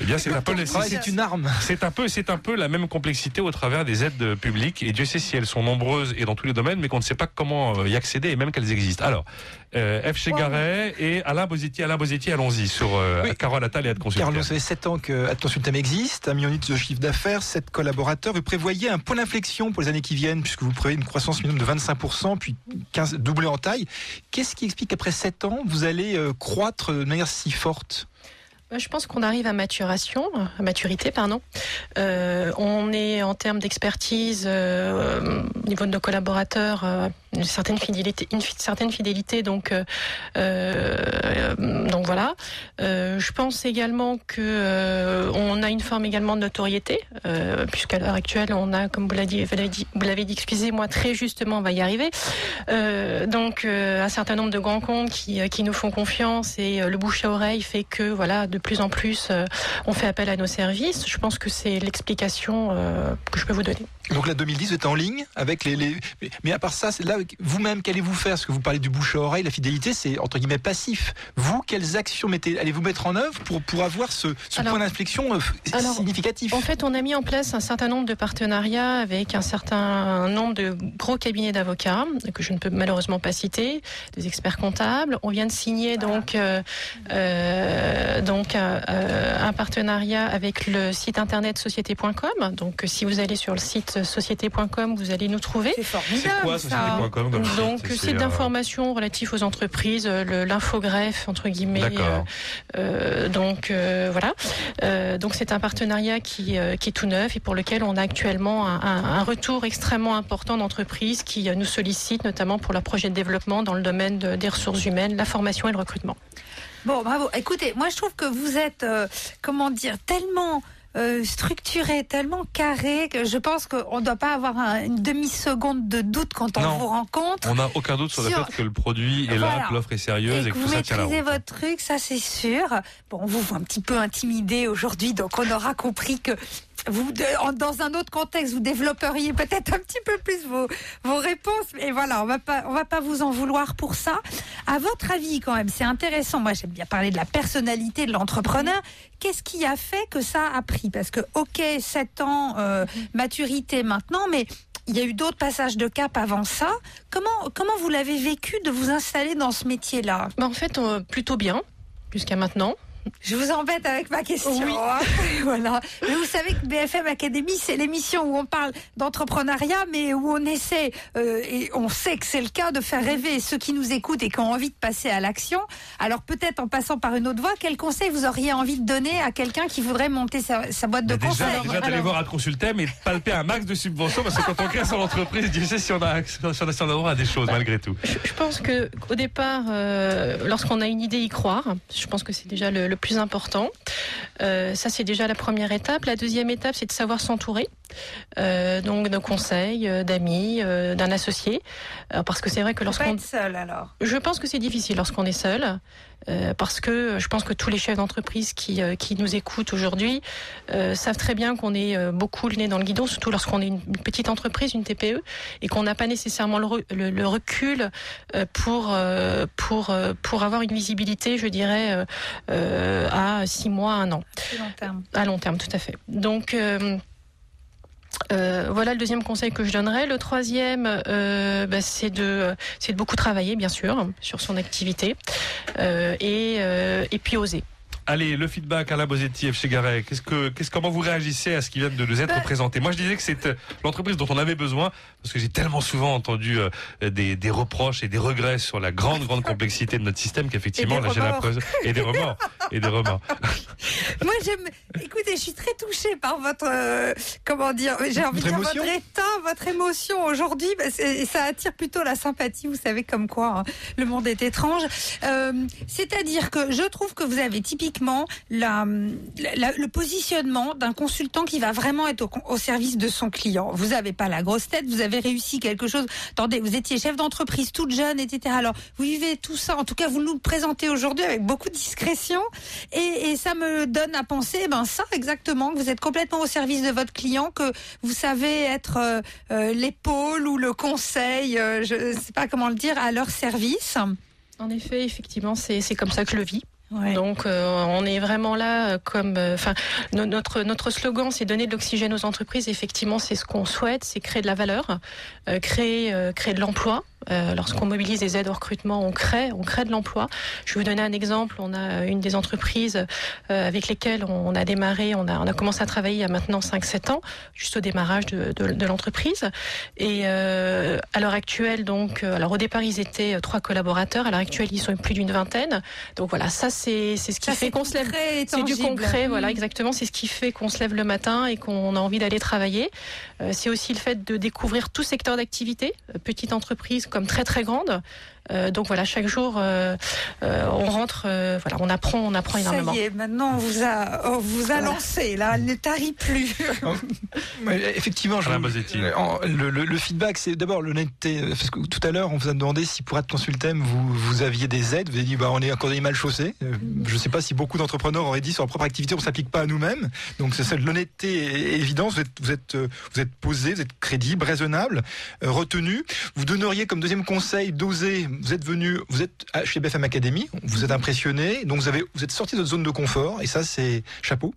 eh bien, c'est un peu, Le travail, c'est une arme. c'est un peu, c'est un peu la même complexité au travers des aides publiques. Et Dieu sait si elles sont nombreuses et dans tous les domaines, mais qu'on ne sait pas comment euh, y accéder et même qu'elles existent. Alors, euh, F. Chegaray et Alain Bozitier. Alain Bozitier, allons-y sur euh, Oui. Carole Attal et Ad Consulting. Carlos, ça fait 7 ans que Consultem existe, un million de chiffre d'affaires, 7 collaborateurs. Vous prévoyez un point d'inflexion pour les années qui viennent, puisque vous prévoyez une croissance minimum de 25%, puis 15, doublé en taille. Qu'est-ce qui explique qu'après 7 ans, vous allez euh, croître de manière si forte? Bah, Je pense qu'on arrive à maturation, à maturité, pardon. Euh, on est en termes d'expertise euh, au niveau de nos collaborateurs, euh, une certaine fidélité, une certaine fidélité. Donc, euh, euh, donc voilà. Euh, je pense également que on a une forme également de notoriété, puisqu'à l'heure actuelle, on a, comme vous l'avez dit, vous l'avez dit, excusez-moi, très justement, on va y arriver. Donc, un certain nombre de grands comptes qui, qui nous font confiance et le bouche à oreille fait que, voilà, de plus en plus, on fait appel à nos services. Je pense que c'est l'explication que je peux vous donner. Donc là, 2010, vous êtes en ligne avec les. mais- à part ça, là, vous-même, qu'allez-vous faire? Parce que vous parlez du bouche à oreille, la fidélité, c'est entre guillemets passif. Vous, quelles actions mettez, allez-vous mettre en œuvre pour, pour avoir ce, ce Alors- point d'inflexion euh, Alors, significatif? En fait, on a mis en place un certain nombre de partenariats avec un certain nombre de gros cabinets d'avocats que je ne peux malheureusement pas citer, des experts comptables. On vient de signer donc euh, euh, donc euh, un partenariat avec le site internet société.com. Donc, si vous allez sur le site société.com, vous allez nous trouver. C'est formidable. C'est quoi, ça. Comme Donc, C'est, site euh, d'information relatif aux entreprises, euh, l'infogreffe entre guillemets. D'accord. Euh, donc euh, voilà. Euh, donc c'est un partenariat qui, euh, qui est tout neuf et pour lequel on a actuellement un, un- un retour extrêmement important d'entreprises qui euh, nous sollicitent notamment pour leur projet de développement dans le domaine de- des ressources humaines, la formation et le recrutement. Bon, bravo. Écoutez, moi je trouve que vous êtes, euh, comment dire, tellement euh, structuré, tellement carré que je pense qu'on ne doit pas avoir un- une demi-seconde de doute quand on Non. vous rencontre. On n'a aucun doute sur le Sur- fait que le produit est là, que l'offre est sérieuse et, Et que que tout vous ça tient la maîtrisez route. votre truc, ça c'est sûr. Bon, on vous voit un petit peu intimidé aujourd'hui, donc on aura compris que vous, dans un autre contexte, vous développeriez peut-être un petit peu plus vos, vos réponses. Mais voilà, on va pas, on va pas vous en vouloir pour ça. À votre avis, quand même, c'est intéressant. Moi, j'aime bien parler de la personnalité de l'entrepreneur. Qu'est-ce qui a fait que ça a pris? Parce que, ok, 7 ans, euh, maturité maintenant, mais il y a eu d'autres passages de cap avant ça. Comment, comment vous l'avez vécu de vous installer dans ce métier-là? Bah, en fait, euh, plutôt bien jusqu'à maintenant. Je vous embête avec ma question. Oui. hein. voilà. Mais vous savez que BFM Academy, c'est l'émission où on parle d'entrepreneuriat, mais où on essaie, euh, et on sait que c'est le cas, de faire rêver ceux qui nous écoutent et qui ont envie de passer à l'action. Alors peut-être en passant par une autre voie, quel conseil vous auriez envie de donner à quelqu'un qui voudrait monter sa, sa boîte de Mais déjà, conseils déjà d'aller voir à Consultem et palper un max de subventions parce que quand on crée son entreprise, Dieu sait si on a, si on a, si on a droit à des choses malgré tout. Je, je pense que au départ, euh, lorsqu'on a une idée, y croire. Je pense que c'est déjà le, le plus important. Euh, ça, c'est déjà la première étape. La deuxième étape, c'est de savoir s'entourer. Euh, donc de conseils, euh, d'amis, euh, d'un associé. Parce que c'est vrai que lorsqu'on être seul alors. je pense que c'est difficile lorsqu'on est seul, parce que je pense que tous les chefs d'entreprise qui, qui nous écoutent aujourd'hui savent très bien qu'on est beaucoup le nez dans le guidon, surtout lorsqu'on est une, une petite entreprise, une TPE, et qu'on n'a pas nécessairement le, re- le- le recul pour, pour, pour avoir une visibilité, je dirais, à six mois, un an. Plus long terme. À long terme, tout à fait. Donc, euh, voilà le deuxième conseil que je donnerais. Le troisième, euh, bah, c'est de, c'est de beaucoup travailler, bien sûr, sur son activité, euh, et, et puis oser. Allez, le feedback à la Bosetti, chez Garret. Qu'est-ce que, qu'est-ce, comment vous réagissez à ce qui vient de nous être Ben- présenté Moi, je disais que c'est euh, l'entreprise dont on avait besoin, parce que j'ai tellement souvent entendu euh, des, des reproches et des regrets sur la grande, grande complexité de notre système qu'effectivement, là, j'ai l'impression et des remords et des remords. Moi, j'aime. Écoutez, je suis très touchée par votre. euh, comment dire J'ai envie de dire émotion votre état, votre émotion aujourd'hui. bah, Et ça attire plutôt la sympathie. Vous savez, comme quoi hein, le monde est étrange. Euh, C'est-à-dire que je trouve que vous avez typiquement le positionnement d'un consultant qui va vraiment être au, service de son client. Vous n'avez pas la grosse tête. Vous avez réussi quelque chose. Attendez, vous étiez chef d'entreprise toute jeune, etc. Alors, vous vivez tout ça. En tout cas, vous nous le présentez aujourd'hui avec beaucoup de discrétion. Et, ça me donne à penser, ben ça exactement, que vous êtes complètement au service de votre client, que vous savez être euh, euh, l'épaule ou le conseil, euh, je ne sais pas comment le dire, à leur service. En effet, effectivement, c'est comme ça que je le vis. Donc, euh, on est vraiment là euh, comme, euh, enfin, no- notre notre slogan, c'est donner de l'oxygène aux entreprises. Effectivement, c'est ce qu'on souhaite, c'est créer de la valeur, créer créer de l'emploi. Euh, Lorsqu'on mobilise des aides au recrutement, on crée on crée de l'emploi. Je vais vous donner un exemple. On a une des entreprises euh, avec lesquelles on a démarré, on a on a commencé à travailler il y a maintenant 5-7 ans, juste au démarrage de, de, de l'entreprise. Et euh, à l'heure actuelle, donc, alors au départ ils étaient trois collaborateurs. À l'heure actuelle, ils sont plus d'une vingtaine. Donc voilà, ça c'est c'est ce qui Ça, fait c'est qu'on se lève. concret et C'est du concret, Mm. voilà, exactement. C'est ce qui fait qu'on se lève le matin et qu'on a envie d'aller travailler. Euh, c'est aussi le fait de découvrir tout secteur d'activité, petite entreprise comme très très grande. Euh, donc voilà, chaque jour, euh, euh, on rentre, euh, voilà, on apprend, on apprend Ça énormément. y est, maintenant on vous a, on vous a lancé, là, elle ne tarit plus. Effectivement, je, le, le- le feedback, c'est d'abord l'honnêteté. Parce que tout à l'heure, on vous a demandé si pour être consultem, vous, vous aviez des aides. Vous avez dit, bah, on est encore des mal chaussés. Je ne sais pas si beaucoup d'entrepreneurs auraient dit sur leur propre activité, on s'applique pas à nous-mêmes. Donc, c'est ça, l'honnêteté et évidence. Vous êtes, vous êtes, vous êtes posé, vous êtes crédible, raisonnable, retenu. Vous donneriez comme deuxième conseil d'oser. Vous êtes venu, vous êtes chez BFM Academy, vous êtes impressionné, donc vous avez, vous êtes sorti de votre zone de confort, et ça, c'est chapeau.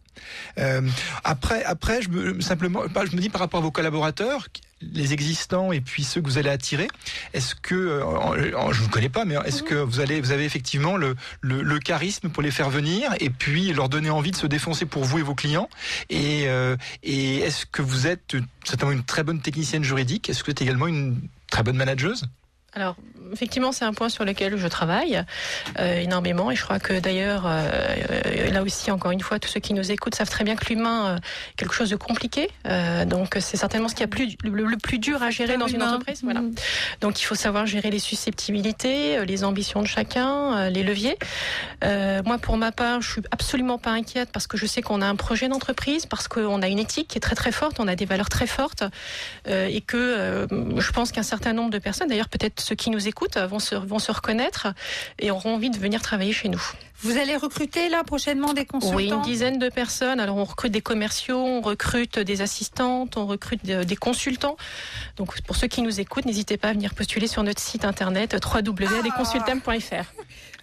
Euh, après, après, je me, simplement, je me dis par rapport à vos collaborateurs, les existants et puis ceux que vous allez attirer, est-ce que, euh, je ne connais pas, mais est-ce que vous allez, vous avez effectivement le, le, le charisme pour les faire venir et puis leur donner envie de se défoncer pour vous et vos clients? Et, euh, et est-ce que vous êtes euh, certainement une très bonne technicienne juridique Est-ce que vous êtes également une très bonne manageuse? Alors, effectivement, c'est un point sur lequel je travaille euh, énormément. Et je crois que d'ailleurs, euh, là aussi, encore une fois, tous ceux qui nous écoutent savent très bien que l'humain euh, est quelque chose de compliqué. Euh, donc, c'est certainement ce qui a plus, le, le plus dur à gérer dans une entreprise. Voilà. Mm. Donc, il faut savoir gérer les susceptibilités, euh, les ambitions de chacun, euh, les leviers. Euh, moi, pour ma part, je suis absolument pas inquiète parce que je sais qu'on a un projet d'entreprise, parce qu'on a une éthique qui est très très forte, on a des valeurs très fortes, euh, et que euh, je pense qu'un certain nombre de personnes, d'ailleurs peut-être ceux qui nous écoutent, vont se, reconnaître et auront envie de venir travailler chez nous. Vous allez recruter là prochainement des consultants Oui, une dizaine de personnes. Alors on recrute des commerciaux, on recrute des assistantes, on recrute de- des consultants. Donc pour ceux qui nous écoutent, n'hésitez pas à venir postuler sur notre site internet www.desconsultem.fr.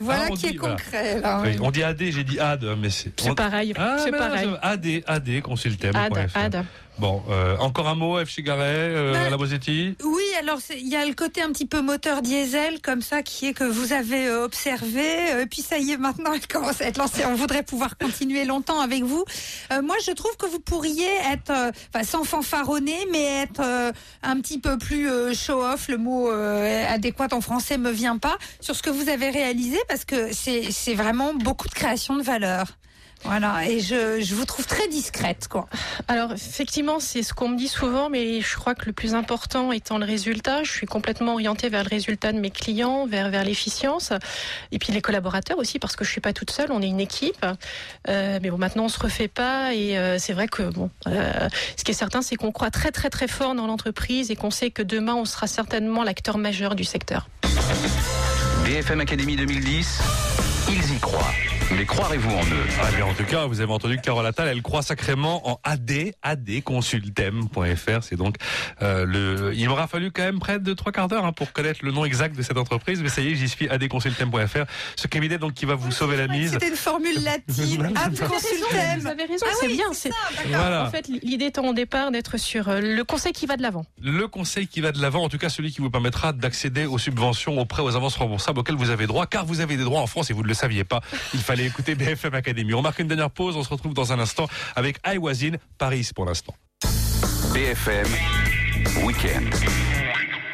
Voilà Ah, on qui est dit, voilà. concret. Là, Oui, on dit AD, j'ai dit AD, mais c'est. C'est pareil, Ah, c'est pareil. AD, AD, consultem. Ad, ad. Bon, euh, encore un mot, F. Chigaret, euh, Ben, à la Bosetti Oui, alors il y a le côté un petit peu moteur diesel comme ça qui est que vous avez euh, observé. euh, puis ça y est, maintenant commence à être. On voudrait pouvoir continuer longtemps avec vous. Euh, moi, je trouve que vous pourriez être, euh, sans fanfaronner, mais être euh, un petit peu plus euh, show-off. Le mot euh, adéquat en français me vient pas sur ce que vous avez réalisé parce que c'est vraiment beaucoup de création de valeur. Voilà, et je, je vous trouve très discrète, quoi. Alors effectivement, c'est ce qu'on me dit souvent, mais je crois que le plus important étant le résultat. Je suis complètement orientée vers le résultat de mes clients, vers vers l'efficience, et puis les collaborateurs aussi, parce que je suis pas toute seule, on est une équipe. Euh, mais bon, maintenant on se refait pas, et euh, c'est vrai que bon, euh, ce qui est certain, c'est qu'on croit très très très fort dans l'entreprise et qu'on sait que demain on sera certainement l'acteur majeur du secteur. BFM Academy 2010, ils y croient. Mais croirez-vous en eux Ah bien, en tout cas, vous avez entendu que Carole Attal, elle croit sacrément en AD, adconsultem.fr. C'est donc euh, le. Il m'aura fallu quand même près de trois quarts d'heure hein, pour connaître le nom exact de cette entreprise, mais ça y est, j'y suis. adconsultem.fr. Ce cabinet donc qui va vous sauver la mise. C'était une formule latine. Ad Vous avez raison, Ah c'est oui, bien. c'est. Voilà. en fait l'idée étant au départ d'être sur euh, le conseil qui va de l'avant. Le conseil qui va de l'avant, en tout cas celui qui vous permettra d'accéder aux subventions, aux prêts, aux avances remboursables auxquels vous avez droit, car vous avez des droits en France et vous ne le saviez pas. Il fallait Allez, écoutez BFM Academy. On marque une dernière pause. On se retrouve dans un instant avec In Paris pour l'instant. BFM Weekend.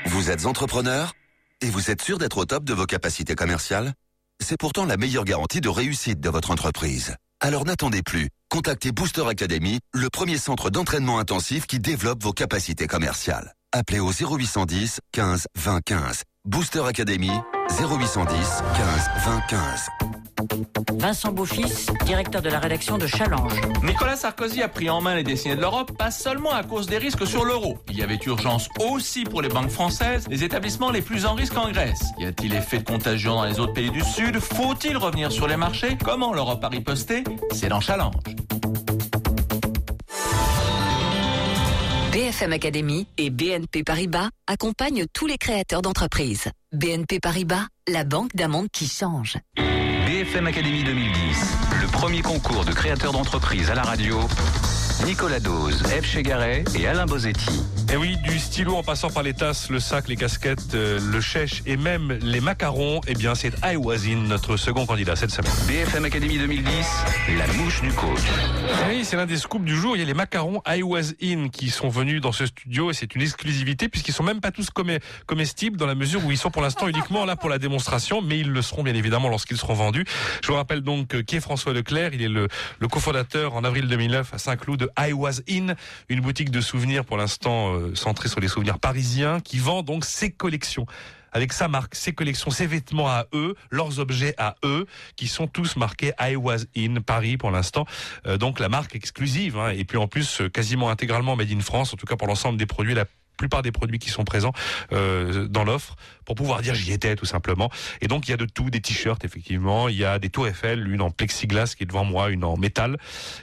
Vous êtes entrepreneur et vous êtes sûr d'être au top de vos capacités commerciales? C'est pourtant la meilleure garantie de réussite de votre entreprise. Alors n'attendez plus. Contactez Booster Academy, le premier centre d'entraînement intensif qui développe vos capacités commerciales. Appelez au 0810 15 20 15. Booster Academy 0810 15 20 15. Vincent Beaufils, directeur de la rédaction de Challenge. Nicolas Sarkozy a pris en main les destinées de l'Europe, pas seulement à cause des risques sur l'euro. Il y avait urgence aussi pour les banques françaises, les établissements les plus en risque en Grèce. Y a-t-il effet de contagion dans les autres pays du Sud? Faut-il revenir sur les marchés? Comment l'Europe a riposté? C'est dans Challenge. BFM Academy et BNP Paribas accompagnent tous les créateurs d'entreprises. BNP Paribas, la banque d'un monde qui change. BFM Academy 2010, le premier concours de créateurs d'entreprise à la radio. Nicolas Dose, F. Chegaray et Alain Bozetti. Et oui, du stylo en passant par les tasses, le sac, les casquettes, euh, le chèche et même les macarons, eh bien c'est I Was In, notre second candidat cette semaine. BFM Academy 2010, la mouche du coach. Oui, c'est l'un des scoops du jour. Il y a les macarons I Was In qui sont venus dans ce studio et c'est une exclusivité puisqu'ils sont même pas tous comestibles dans la mesure où ils sont pour l'instant uniquement là pour la démonstration, mais ils le seront bien évidemment lorsqu'ils seront vendus. Je vous rappelle donc euh, qui est François Leclerc. Il est le, le cofondateur en avril 2009 à Saint-Cloud de I Was In, une boutique de souvenirs pour l'instant centrée sur les souvenirs parisiens qui vend donc ses collections avec sa marque, ses collections, ses vêtements à eux, leurs objets à eux, qui sont tous marqués I was in Paris pour l'instant. Euh, donc la marque exclusive, hein, et puis en plus euh, quasiment intégralement made in France, en tout cas pour l'ensemble des produits, la plupart des produits qui sont présents euh, dans l'offre pour pouvoir dire j'y étais tout simplement et donc il y a de tout des t-shirts effectivement il y a des tours Eiffel une en plexiglas qui est devant moi une en métal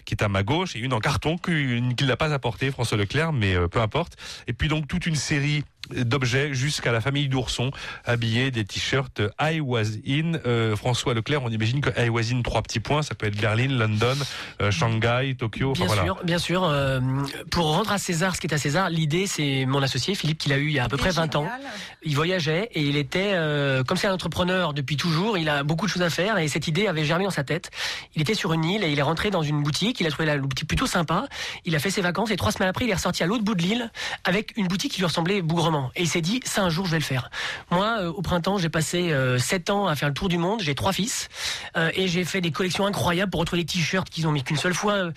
qui est à ma gauche et une en carton qu'il n'a pas apporté François Leclerc mais euh, peu importe et puis donc toute une série d'objets jusqu'à la famille d'oursons habillés des t-shirts I was in euh, François Leclerc on imagine que I was in trois petits points ça peut être Berlin London euh, Shanghai Tokyo Bien voilà. sûr, bien sûr. euh, pour rendre à César ce qui est à César, l'idée c'est mon associé Philippe qui l'a eu il y a à peu près 20 ans. Il voyageait et il était, euh, comme c'est un entrepreneur depuis toujours, il a beaucoup de choses à faire et cette idée avait germé dans sa tête. Il était sur une île et il est rentré dans une boutique, il a trouvé la boutique plutôt sympa, il a fait ses vacances et trois semaines après il est ressorti à l'autre bout de l'île avec une boutique qui lui ressemblait bougrement. Et il s'est dit, ça un jour je vais le faire. Moi, euh, au printemps, j'ai passé euh, 7 ans à faire le tour du monde, j'ai trois fils euh, et j'ai fait des collections incroyables pour retrouver des t-shirts qu'ils ont mis qu'une seule fois,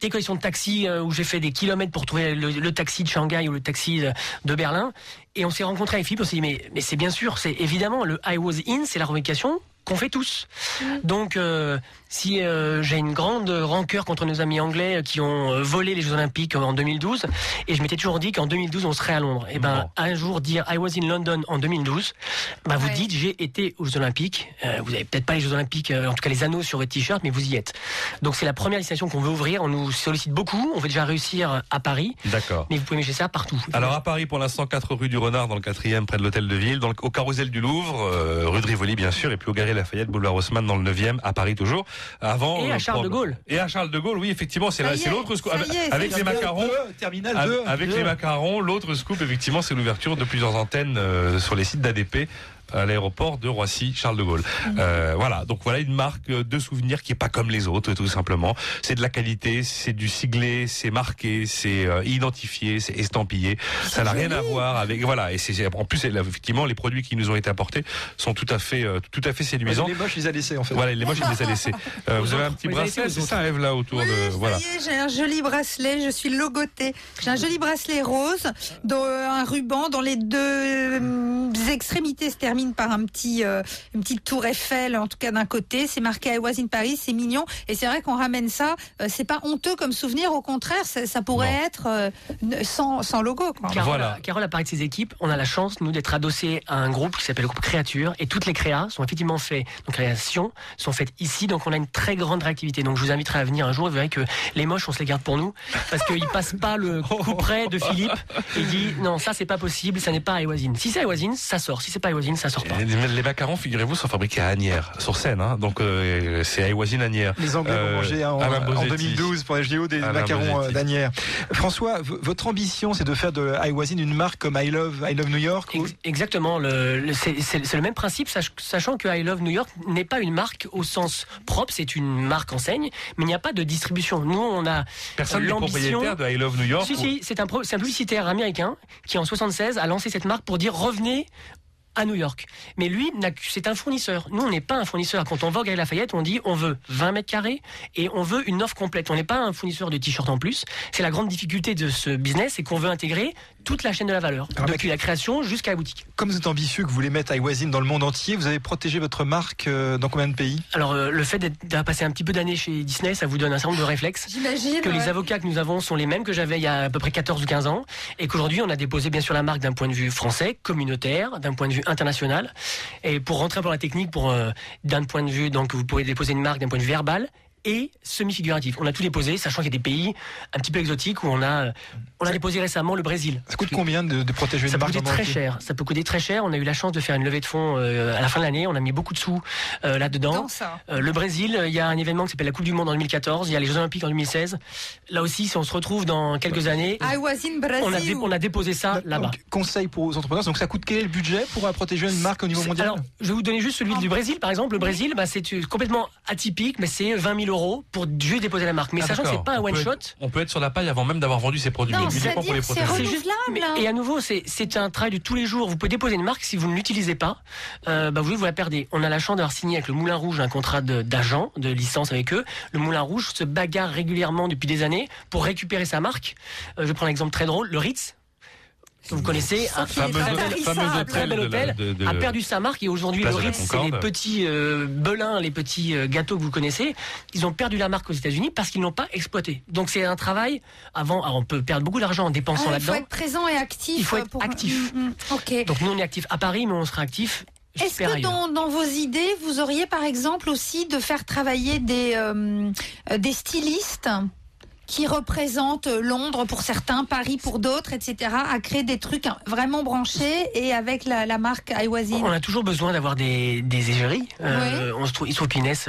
des collections de taxis euh, où j'ai fait des kilomètres pour trouver le, taxi de Shanghai ou le taxi de Berlin. Et on s'est rencontrés avec Philippe, on s'est dit mais, mais c'est bien sûr, c'est évidemment le I was in, c'est la revendication qu'on fait tous. Donc, euh, si euh, j'ai une grande rancœur contre nos amis anglais qui ont euh, volé les Jeux Olympiques en 2012, et je m'étais toujours dit qu'en 2012 on serait à Londres. Et ben, un jour dire I was in London en 2012, ben vous dites j'ai été aux Jeux Olympiques. Euh, vous avez peut-être pas les Jeux Olympiques, euh, en tout cas les anneaux sur votre t-shirt, mais vous y êtes. Donc c'est la première destination qu'on veut ouvrir. On nous sollicite beaucoup. On veut déjà réussir à Paris, D'accord. mais vous pouvez mettre ça partout. Alors à Paris, pour l'instant, 4 rue du Renard, dans le 4e, près de l'hôtel de ville, dans le- au carrousel du Louvre, euh, rue de Rivoli bien sûr, et puis au Galerie Lafayette, boulevard Haussmann, dans le 9e, à Paris toujours. Avant, Et à euh, Charles de Gaulle. Et à Charles de Gaulle, oui, effectivement, c'est l'autre scoop. Avec, les macarons, deux, terminal avec- deux. avec Deux. les macarons, l'autre scoop, effectivement, c'est l'ouverture de plusieurs antennes euh, sur les sites d'ADP à l'aéroport de Roissy Charles de Gaulle. Euh, voilà, donc voilà une marque de souvenirs qui est pas comme les autres tout simplement. C'est de la qualité, c'est du siglé, c'est marqué, c'est euh, identifié, c'est estampillé. Ça n'a rien à voir avec voilà et c'est en plus effectivement les produits qui nous ont été apportés sont tout à fait euh, tout à fait séduisants. Les moches, ils les a laissés en fait. Voilà, les moches il les a laissés. Euh, vous avez un petit bracelet, c'est ça Eve là autour de voilà. J'ai un joli bracelet, je suis logotée. J'ai un joli bracelet rose, dont euh, un ruban dont les deux euh, extrémités se terminent par un petit, euh, une petite tour Eiffel, en tout cas d'un côté. C'est marqué I was in Paris, c'est mignon. Et c'est vrai qu'on ramène ça, euh, c'est pas honteux comme souvenir, au contraire, ça, ça pourrait être euh, sans, sans logo. Quoi. Carole, a, Carole a parlé de ses équipes. On a la chance, nous, d'être adossés à un groupe qui s'appelle le groupe Créature. Et toutes les créas sont effectivement faites, donc créations sont faites ici. Donc on a une très grande réactivité. Donc je vous inviterai à venir un jour. Vous verrez que les moches, on se les garde pour nous. Parce qu'ils passent pas le coup près de Philippe. Et il dit, non, ça c'est pas possible, ça n'est pas Iwasine. Si c'est Iwasine, ça sort. Si c'est pas Iwasine, ça ça sort pas. Les, les macarons, figurez-vous, sont fabriqués à Agnières, sur Seine. Hein, donc euh, c'est à Iwasine Agnières. Les Anglais Euh, vont manger hein, en, Alain en Bosetti. 2012 pour les JO des Alain macarons euh, d'Anières. François, v- votre ambition, c'est de faire de Iwasine une marque comme I Love, I Love New York ou- Exactement, le, le- c'est c'est- c'est le même principe, sach- sachant que I Love New York n'est pas une marque au sens propre, c'est une marque enseigne, mais il n'y a pas de distribution. Nous, on a Personne n'est l'ambition- propriétaire de I Love New York. Si, ou- si, c'est un, pro- c'est un publicitaire américain qui, en 76, a lancé cette marque pour dire revenez à New York. Mais lui, c'est un fournisseur. Nous, on n'est pas un fournisseur. Quand on va au Galerie Lafayette, on dit on veut 20 mètres carrés et on veut une offre complète. On n'est pas un fournisseur de t-shirts en plus. C'est la grande difficulté de ce business, c'est qu'on veut intégrer toute la chaîne de la valeur, Alors, depuis la création jusqu'à la boutique. Comme vous êtes ambitieux, que vous voulez mettre Iwasine dans le monde entier, vous avez protégé votre marque euh, dans combien de pays? Alors, euh, le fait d'être- d'avoir passé un petit peu d'années chez Disney, ça vous donne un certain nombre de réflexes. J'imagine. que les avocats que nous avons sont les mêmes que j'avais il y a à peu près 14 ou 15 ans et qu'aujourd'hui on a déposé bien sûr la marque d'un point de vue français, communautaire, d'un point de vue international et pour rentrer un peu dans la technique pour euh, d'un point de vue donc vous pouvez déposer une marque d'un point de vue verbal et semi-figuratif. On a tout déposé, sachant qu'il y a des pays un petit peu exotiques où on a, on a déposé récemment le Brésil. Ça coûte combien de, de protéger Ça une peut marque coûter dans le très cher. Ça peut coûter très cher. On a eu la chance de faire une levée de fonds euh, à la fin de l'année. On a mis beaucoup de sous euh, là-dedans. Dans ça. Euh, le Brésil, il y a un événement qui s'appelle la Coupe du Monde en 2014. Il y a les Jeux Olympiques en 2016. Là aussi, si on se retrouve dans quelques années, Iwasine Brésil. on a, on a déposé ça là-bas. Conseil pour aux entrepreneurs. Donc ça coûte quel est le budget pour euh, protéger une marque au niveau mondial Alors, je vais vous donner juste celui du Brésil, par exemple. Le Brésil, bah, c'est euh, complètement atypique, mais c'est 20 000 euros pour juste déposer la marque. Mais Ah, sachant que c'est pas un On peut one shot. être- On peut être sur la paille avant même d'avoir vendu ses produits. Non, c'est juste- mais- et à nouveau, c'est c'est un travail de tous les jours. Vous pouvez déposer une marque si vous ne l'utilisez pas, euh, bah vous vous la perdez. On a la chance d'avoir signé avec le Moulin Rouge un contrat de- d'agent, de, licence avec eux. Le Moulin Rouge se bagarre régulièrement depuis des années pour récupérer sa marque. Euh, je prends un exemple très drôle, le Ritz. Que Vous connaissez un Fameux- hôtel bel hôtel de- perdu sa marque et aujourd'hui le Ritz c'est les petits euh, belins, les petits euh, gâteaux que vous connaissez. Ils ont perdu la marque aux États-Unis parce qu'ils n'ont pas exploité. Donc c'est un travail. Avant, alors on peut perdre beaucoup d'argent en Ah, dépensant il faut là-dedans. être présent et actif. Il faut euh, être pour- actif. Mm, mm, Ok. Donc nous on est actif à Paris, mais on sera actif. Est-ce que dans, dans vos idées, vous auriez par exemple aussi de faire travailler des, euh, euh, des stylistes? Qui représentent Londres pour certains, Paris pour d'autres, etc., à créer des trucs vraiment branchés et avec la, la marque Iwasine On a toujours besoin d'avoir des, des égéries. Euh, on se trouve, il se trouve qu'Inès,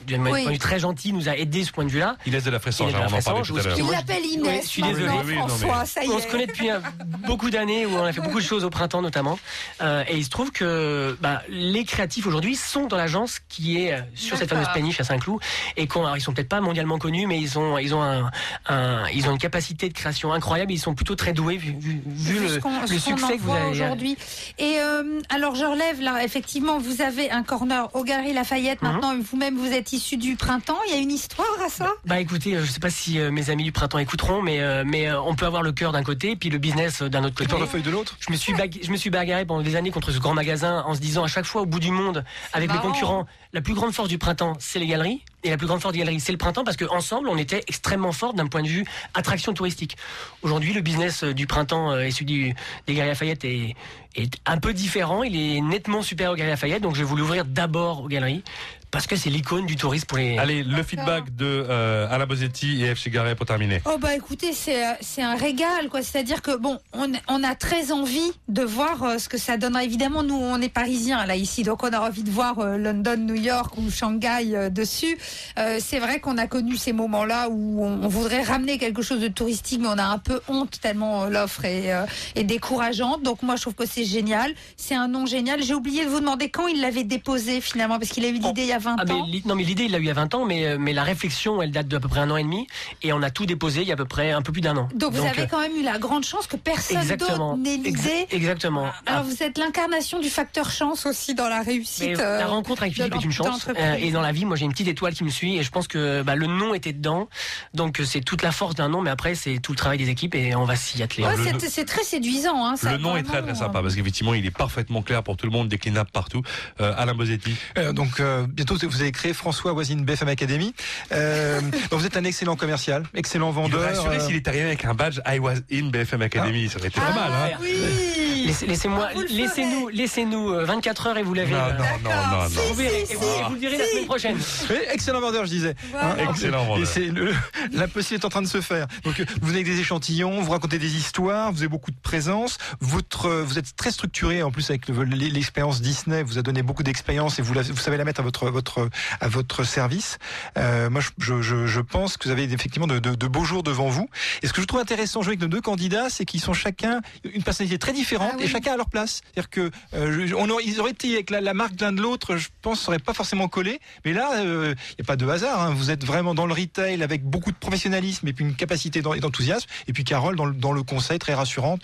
euh, d'une Oui. point de vue très gentil, nous a aidé de ce point de vue-là. Il laisse de la fressange, Il est de la on en parlait tout à l'heure. Il Oui, Inès. je suis désolé. François, ça y On est. se connaît depuis euh, beaucoup d'années où on a fait beaucoup de choses au printemps notamment. Euh, et il se trouve que bah, les créatifs aujourd'hui sont dans l'agence qui est euh, sur cette fameuse péniche à Saint-Cloud et qu'on, alors, ils sont peut-être pas mondialement connus, mais ils ont ils ont un, un- ils ont une capacité de création incroyable. Ils sont plutôt très doués vu, vu- vu Vu le, succès que vous avez. aujourd'hui. Et euh, alors je relève là, effectivement, vous avez un corner au Galeries Lafayette. Mhm. Maintenant, vous-même, vous êtes issu du printemps. Il y a une histoire à ça? Bah écoutez, euh, je sais pas si euh, mes amis du printemps écouteront, mais euh, mais euh, on peut avoir le cœur d'un côté et puis le business euh, d'un autre Le côté. portefeuille de l'autre Je me suis bag- je me suis bagarré pendant des années contre ce grand magasin en se disant à chaque fois au bout du monde avec marrant. les concurrents, la plus grande force du printemps, c'est les galeries et la plus grande force des galeries, c'est le printemps parce qu'ensemble, on était extrêmement fort d'un point de vue attraction touristique. Aujourd'hui, le business du printemps et celui du, des Galeries Lafayette est, est un peu différent. Il est nettement supérieur aux Galeries Lafayette, donc j'ai voulu ouvrir d'abord aux galeries parce que c'est l'icône du tourisme pour les. Allez, le feedback de euh, Alain Bosetti et F. Chigaret pour terminer. Oh bah écoutez, c'est euh, c'est un régal quoi. C'est-à-dire que bon, on, on a très envie de voir euh, ce que ça donnera. Évidemment, nous on est parisiens là ici, donc on a envie de voir euh, London, New York ou Shanghai euh, dessus. Euh, c'est vrai qu'on a connu ces moments-là où on, on voudrait ramener quelque chose de touristique, mais on a un peu honte tellement euh, l'offre est, euh, est décourageante. Donc moi je trouve que c'est génial. C'est un nom génial. J'ai oublié de vous demander quand il l'avait déposé finalement, parce qu'il a eu l'idée il y a 20 Ah, mais ans. non mais l'idée il l'a eu il y a 20 ans mais euh, mais la réflexion elle date d'à peu près un an et demi et on a tout déposé il y a à peu près un peu plus d'un an. Donc vous avez euh, quand même eu la grande chance que personne d'autre n'ait l'idée. exactement. Alors vous êtes l'incarnation du facteur chance aussi dans la réussite. Mais euh, la rencontre avec Philippe est une chance. Euh, et dans la vie, moi, j'ai une petite étoile qui me suit. Et je pense que bah, le nom était dedans. Donc, c'est toute la force d'un nom. Mais après, c'est tout le travail des équipes et on va s'y atteler. Ouais, c'est- c'est très séduisant. Hein, ça, Le nom est très très sympa parce qu'effectivement il est parfaitement clair pour tout le monde, déclinable partout. Euh, Alain Bosetti. Euh, donc euh, bientôt vous avez créé François Voisine BFM Academy. Euh, donc vous êtes un excellent commercial, excellent Il vendeur. aurait assuré euh, s'il était arrivé avec un badge I was in BFM Academy, ça aurait été pas mal. Hein. Oui. Laissez- Laissez-moi, Vous ferez. laissez-nous, laissez-nous euh, 24 heures et vous l'avez. Non, euh, non, non, non, Vous non. verrez, et vous, vous le direz la semaine prochaine. Excellent vendeur, je disais. Voilà. Excellent vendeur. Et c'est le, l'impossible est en train de se faire. Donc, euh, vous venez avec des échantillons, vous racontez des histoires, vous avez beaucoup de présence. Votre, euh, vous êtes très structuré en plus avec le- l'expérience Disney. Vous a donné beaucoup d'expérience et vous, la- vous savez la mettre à votre, votre, à votre service. Euh, moi, je, je, je pense que vous avez effectivement de, de, de beaux jours devant vous. Et ce que je trouve intéressant jouer avec nos deux candidats, c'est qu'ils sont chacun une personnalité très différente Ah oui. et chacun à leur place. C'est-à-dire que euh, je- on aurait, ils auraient été avec la, la marque l'un de l'autre, je pense, ça aurait pas forcément collé. Mais là, il n'y a pas de hasard. hein. Vous êtes vraiment dans le retail avec beaucoup de professionnalisme et puis une capacité d'enthousiasme. Et puis Carole dans le, dans le conseil très rassurante.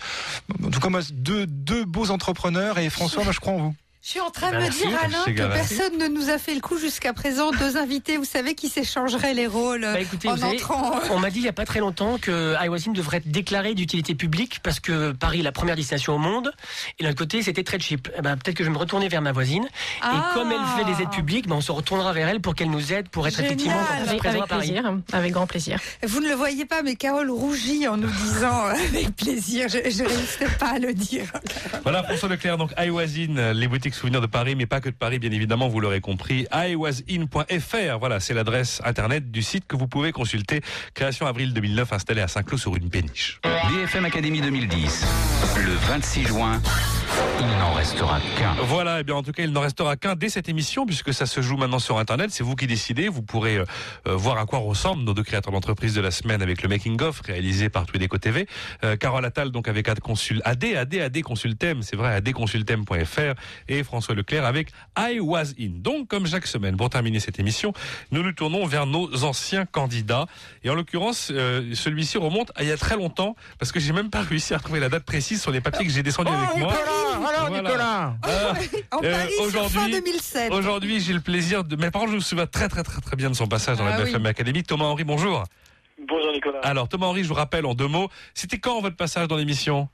En tout cas, moi, deux, deux beaux entrepreneurs et François, moi, je crois en vous. Je suis en train de Ben, me dire, Alain, que personne ne nous a fait le coup jusqu'à présent. Deux invités, vous savez, qui s'échangeraient les rôles Bah, écoutez, en savez, entrant. on m'a dit il n'y a pas très longtemps que iWasim devrait être déclaré d'utilité publique parce que Paris est la première destination au monde et l'autre côté c'était très cheap. Eh ben, Peut-être que je vais me retourner vers ma voisine Ah. et comme elle fait des aides publiques, ben, on se retournera vers elle pour qu'elle nous aide pour être Génial. effectivement encore plus Avec, présent avec à Paris. plaisir, avec grand plaisir. Vous ne le voyez pas, mais Carole rougit en nous disant euh, avec plaisir. Je ne résiste pas à le dire. Voilà François Leclerc, donc iWasin, euh, les boutiques souvenirs de Paris, mais pas que de Paris, bien évidemment, vous l'aurez compris. iwasin.fr, voilà, c'est l'adresse internet du site que vous pouvez consulter. Création avril 2009, installé à Saint-Cloud sur une péniche. BFM Academy 2010. Le 26 juin, il n'en restera qu'un. Voilà, et bien en tout cas, il n'en restera qu'un dès cette émission, puisque ça se joue maintenant sur Internet. C'est vous qui décidez. Vous pourrez euh, euh, voir à quoi ressemblent nos deux créateurs d'entreprise de la semaine avec le Making of réalisé par Tuedeco TV. Euh, Carole Attal, donc avec AD Consul, AD, AD, AD Consultem, c'est vrai, adconsultem.fr et François Leclerc avec I Was In. Donc, comme chaque semaine, pour terminer cette émission, nous nous tournons vers nos anciens candidats. Et en l'occurrence, euh, celui-ci remonte à il y a très longtemps, parce que j'ai même pas réussi à retrouver la date précise sur les papiers que j'ai descendus avec moi. Alors Voilà. Euh, En euh, Paris, sur fin aujourd'hui- 2007. Aujourd'hui, j'ai le plaisir de. Mes parents, je me souviens très, très, très, très bien de son passage dans la Ah BFM oui. Académie. Thomas Henry, bonjour. Bonjour Nicolas. Alors, Thomas Henry, je vous rappelle en deux mots, c'était quand votre passage dans l'émission?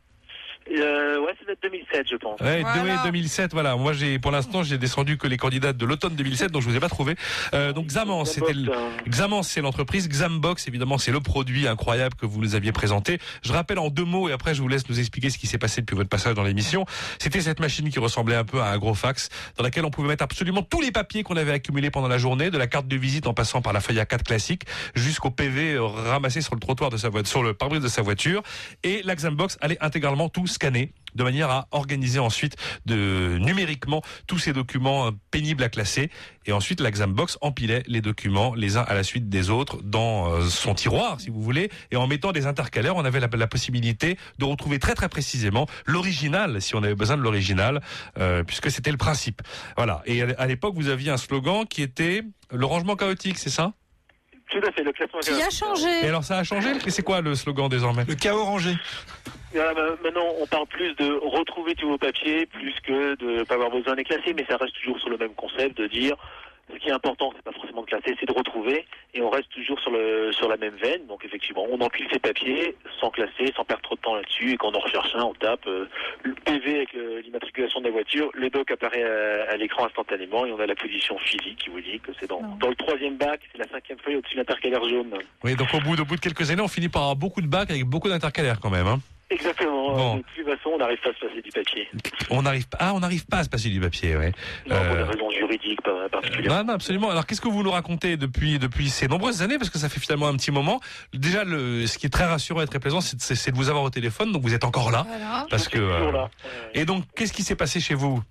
Euh, ouais, c'est 2007, je pense. Ouais, Voilà. mai 2007, voilà. Moi, j'ai, pour l'instant, j'ai descendu que les candidats de l'automne 2007, donc je vous ai pas trouvé. Euh, donc, Xamans, c'était le- Xamans, c'est l'entreprise. Xambox, évidemment, c'est le produit incroyable que vous nous aviez présenté. Je rappelle en deux mots et après, je vous laisse nous expliquer ce qui s'est passé depuis votre passage dans l'émission. C'était cette machine qui ressemblait un peu à un gros fax, dans laquelle on pouvait mettre absolument tous les papiers qu'on avait accumulés pendant la journée, de la carte de visite en passant par la feuille A4 classique, jusqu'au PV euh, ramassé sur le trottoir de sa voiture, sur le pare-brise de sa voiture. Et la Xambox allait intégralement tout scanner de manière à organiser ensuite de, numériquement tous ces documents euh, pénibles à classer. Et ensuite, la Xambox empilait les documents les uns à la suite des autres dans euh, son tiroir, si vous voulez. Et en mettant des intercalaires, on avait la, la possibilité de retrouver très très précisément l'original, si on avait besoin de l'original, euh, puisque c'était le principe. Voilà. Et à l'époque, vous aviez un slogan qui était le rangement chaotique, c'est ça? Tout à fait, le classement Qui a changé? Et alors, ça a changé? C'est quoi le slogan désormais? Le chaos rangé. Ah, bah, maintenant, on parle plus de retrouver tous vos papiers, plus que de pas avoir besoin de les classer, mais ça reste toujours sur le même concept de dire ce qui est important, c'est pas forcément de classer, c'est de retrouver, et on reste toujours sur le sur la même veine. Donc effectivement, on empile ses papiers sans classer, sans perdre trop de temps là-dessus, et quand on en recherche un, on tape euh, le PV avec euh, l'immatriculation de la voiture, le doc apparaît à, à l'écran instantanément, et on a la position physique qui vous dit que c'est dans, dans le troisième bac, c'est la cinquième feuille au-dessus de l'intercalaire jaune. Oui, donc au bout, au bout de quelques années, on finit par avoir beaucoup de bacs avec beaucoup d'intercalaires quand même. Hein. Exactement. Bon. De toute façon, on n'arrive pas à se passer du papier. On n'arrive pas, ah, on n'arrive pas à se passer du papier, ouais. Non, pour des Euh, raisons juridiques pas particulières. non, non, absolument. Alors, qu'est-ce que vous nous racontez depuis depuis ces nombreuses années, parce que ça fait finalement un petit moment. Déjà, le, ce qui est très rassurant et très plaisant, c'est de vous avoir au téléphone. Donc, vous êtes encore là, Voilà. parce que. toujours euh, là. Et donc, qu'est-ce qui s'est passé chez vous?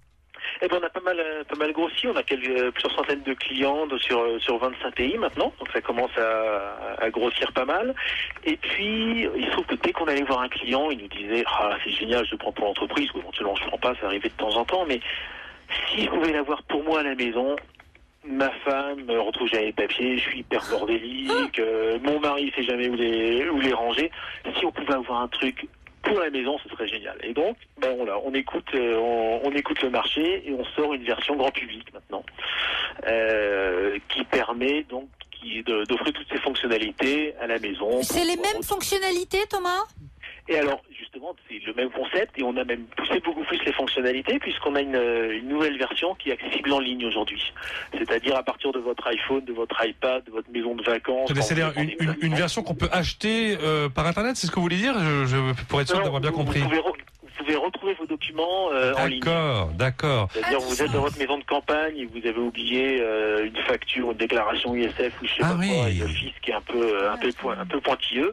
Eh ben, on a pas mal, euh, pas mal grossi. On a euh, plusieurs centaines de clients sur, euh, sur 25 pays maintenant. Donc ça commence à, grossir pas mal. Et puis, il se trouve que dès qu'on allait voir un client, il nous disait Ah, c'est génial, je le prends pour l'entreprise. Ou éventuellement, je ne prends pas, ça arrivait de temps en temps. Mais si je pouvais l'avoir pour moi à la maison, ma femme me retrouve jamais les papiers, je suis hyper bordélique, mon mari sait jamais où les, où les ranger. Si on pouvait avoir un truc pour la maison, ce serait génial. Et donc, ben voilà, on écoute, euh, on, on écoute le marché et on sort une version grand public maintenant, euh, qui permet donc d'offrir toutes ces fonctionnalités à la maison. C'est les mêmes fonctionnalités, Thomas? Et alors, justement, c'est le même concept et on a même poussé beaucoup plus les fonctionnalités puisqu'on a une, euh, une nouvelle version qui est accessible en ligne aujourd'hui. C'est-à-dire à partir de votre iPhone, de votre iPad, de votre maison de vacances. C'est-à-dire une, une, une version qu'on peut acheter euh, par internet, c'est ce que vous voulez dire? Je, je- Pour être sûr d'avoir bien compris. Vous pouvez, pouvez retrouver vos documents euh, en ligne. D'accord, d'accord. C'est-à-dire vous êtes dans votre maison de campagne et vous avez oublié euh, une facture, une déclaration ISF ou je sais Ah pas oui. quoi, et le fisc est un peu, euh, un peu, point- un peu pointilleux.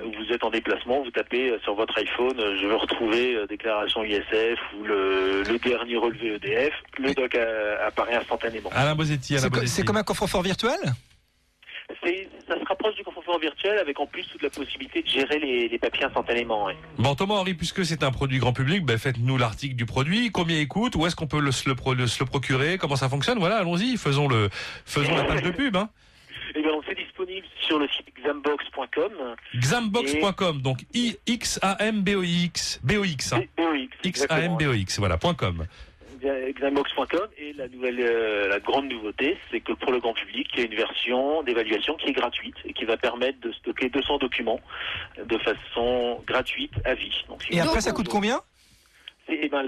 Vous êtes en déplacement, vous tapez euh, sur votre iPhone, euh, je veux retrouver euh, déclaration ISF ou le, le dernier relevé EDF. Le doc euh, apparaît instantanément. Alain Bosetti, Alain C'est co- Bosetti. c'est comme un coffre-fort virtuel? Virtuel avec en plus toute la possibilité de gérer les, les papiers instantanément. ouais. Bon Thomas Henry, puisque c'est un produit grand public, ben faites-nous l'article du produit. Combien il coûte? Où est-ce qu'on peut le, se le, pro- le- se le procurer? Comment ça fonctionne? Voilà, allons-y, faisons le, faisons la page de pub. Hein. Eh bien, c'est disponible sur le site xambox.com. Xambox.com, donc I X A M B O X B O X. Hein. BOX, X A M B O X, voilà point .com. Xambox.com et la nouvelle, euh, la grande nouveauté, c'est que pour le grand public, il y a une version d'évaluation qui est gratuite et qui va permettre de stocker 200 documents de façon gratuite à vie. Donc, si Et après, ça coûte combien? Eh ben,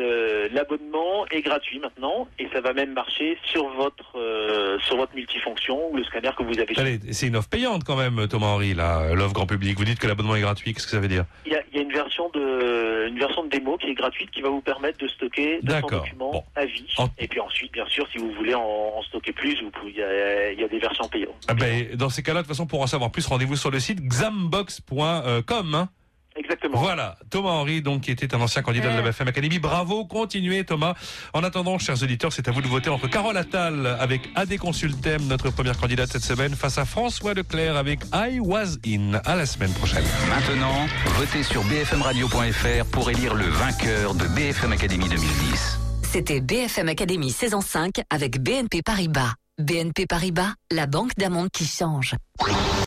l'abonnement est gratuit maintenant et ça va même marcher sur votre euh, sur votre multifonction ou le scanner que vous avez. c'est une offre payante quand même, Thomas Henry, là, l'offre grand public. Vous dites que l'abonnement est gratuit, qu'est-ce que ça veut dire? Il y, a, il y a une version de une version de démo qui est gratuite qui va vous permettre de stocker 200 D'accord. documents à vie. Et puis ensuite, bien sûr, si vous voulez en, en stocker plus, vous pouvez- il y a, y a des versions payantes. Ah ben, Dans ces cas-là, de toute façon, pour en savoir plus, rendez-vous sur le site xambox.com. Hein Exactement. Voilà, Thomas Henry, donc, qui était un ancien candidat de la BFM Academy. Bravo, continuez, Thomas. En attendant, chers auditeurs, c'est à vous de voter entre Carole Attal avec AD Consultem, notre première candidate cette semaine, face à François Leclerc avec I Was In. À la semaine prochaine. Maintenant, votez sur bfmradio.fr pour élire le vainqueur de BFM Academy 2010. C'était BFM Academy saison 5 avec BNP Paribas. BNP Paribas, la banque d'un monde qui change.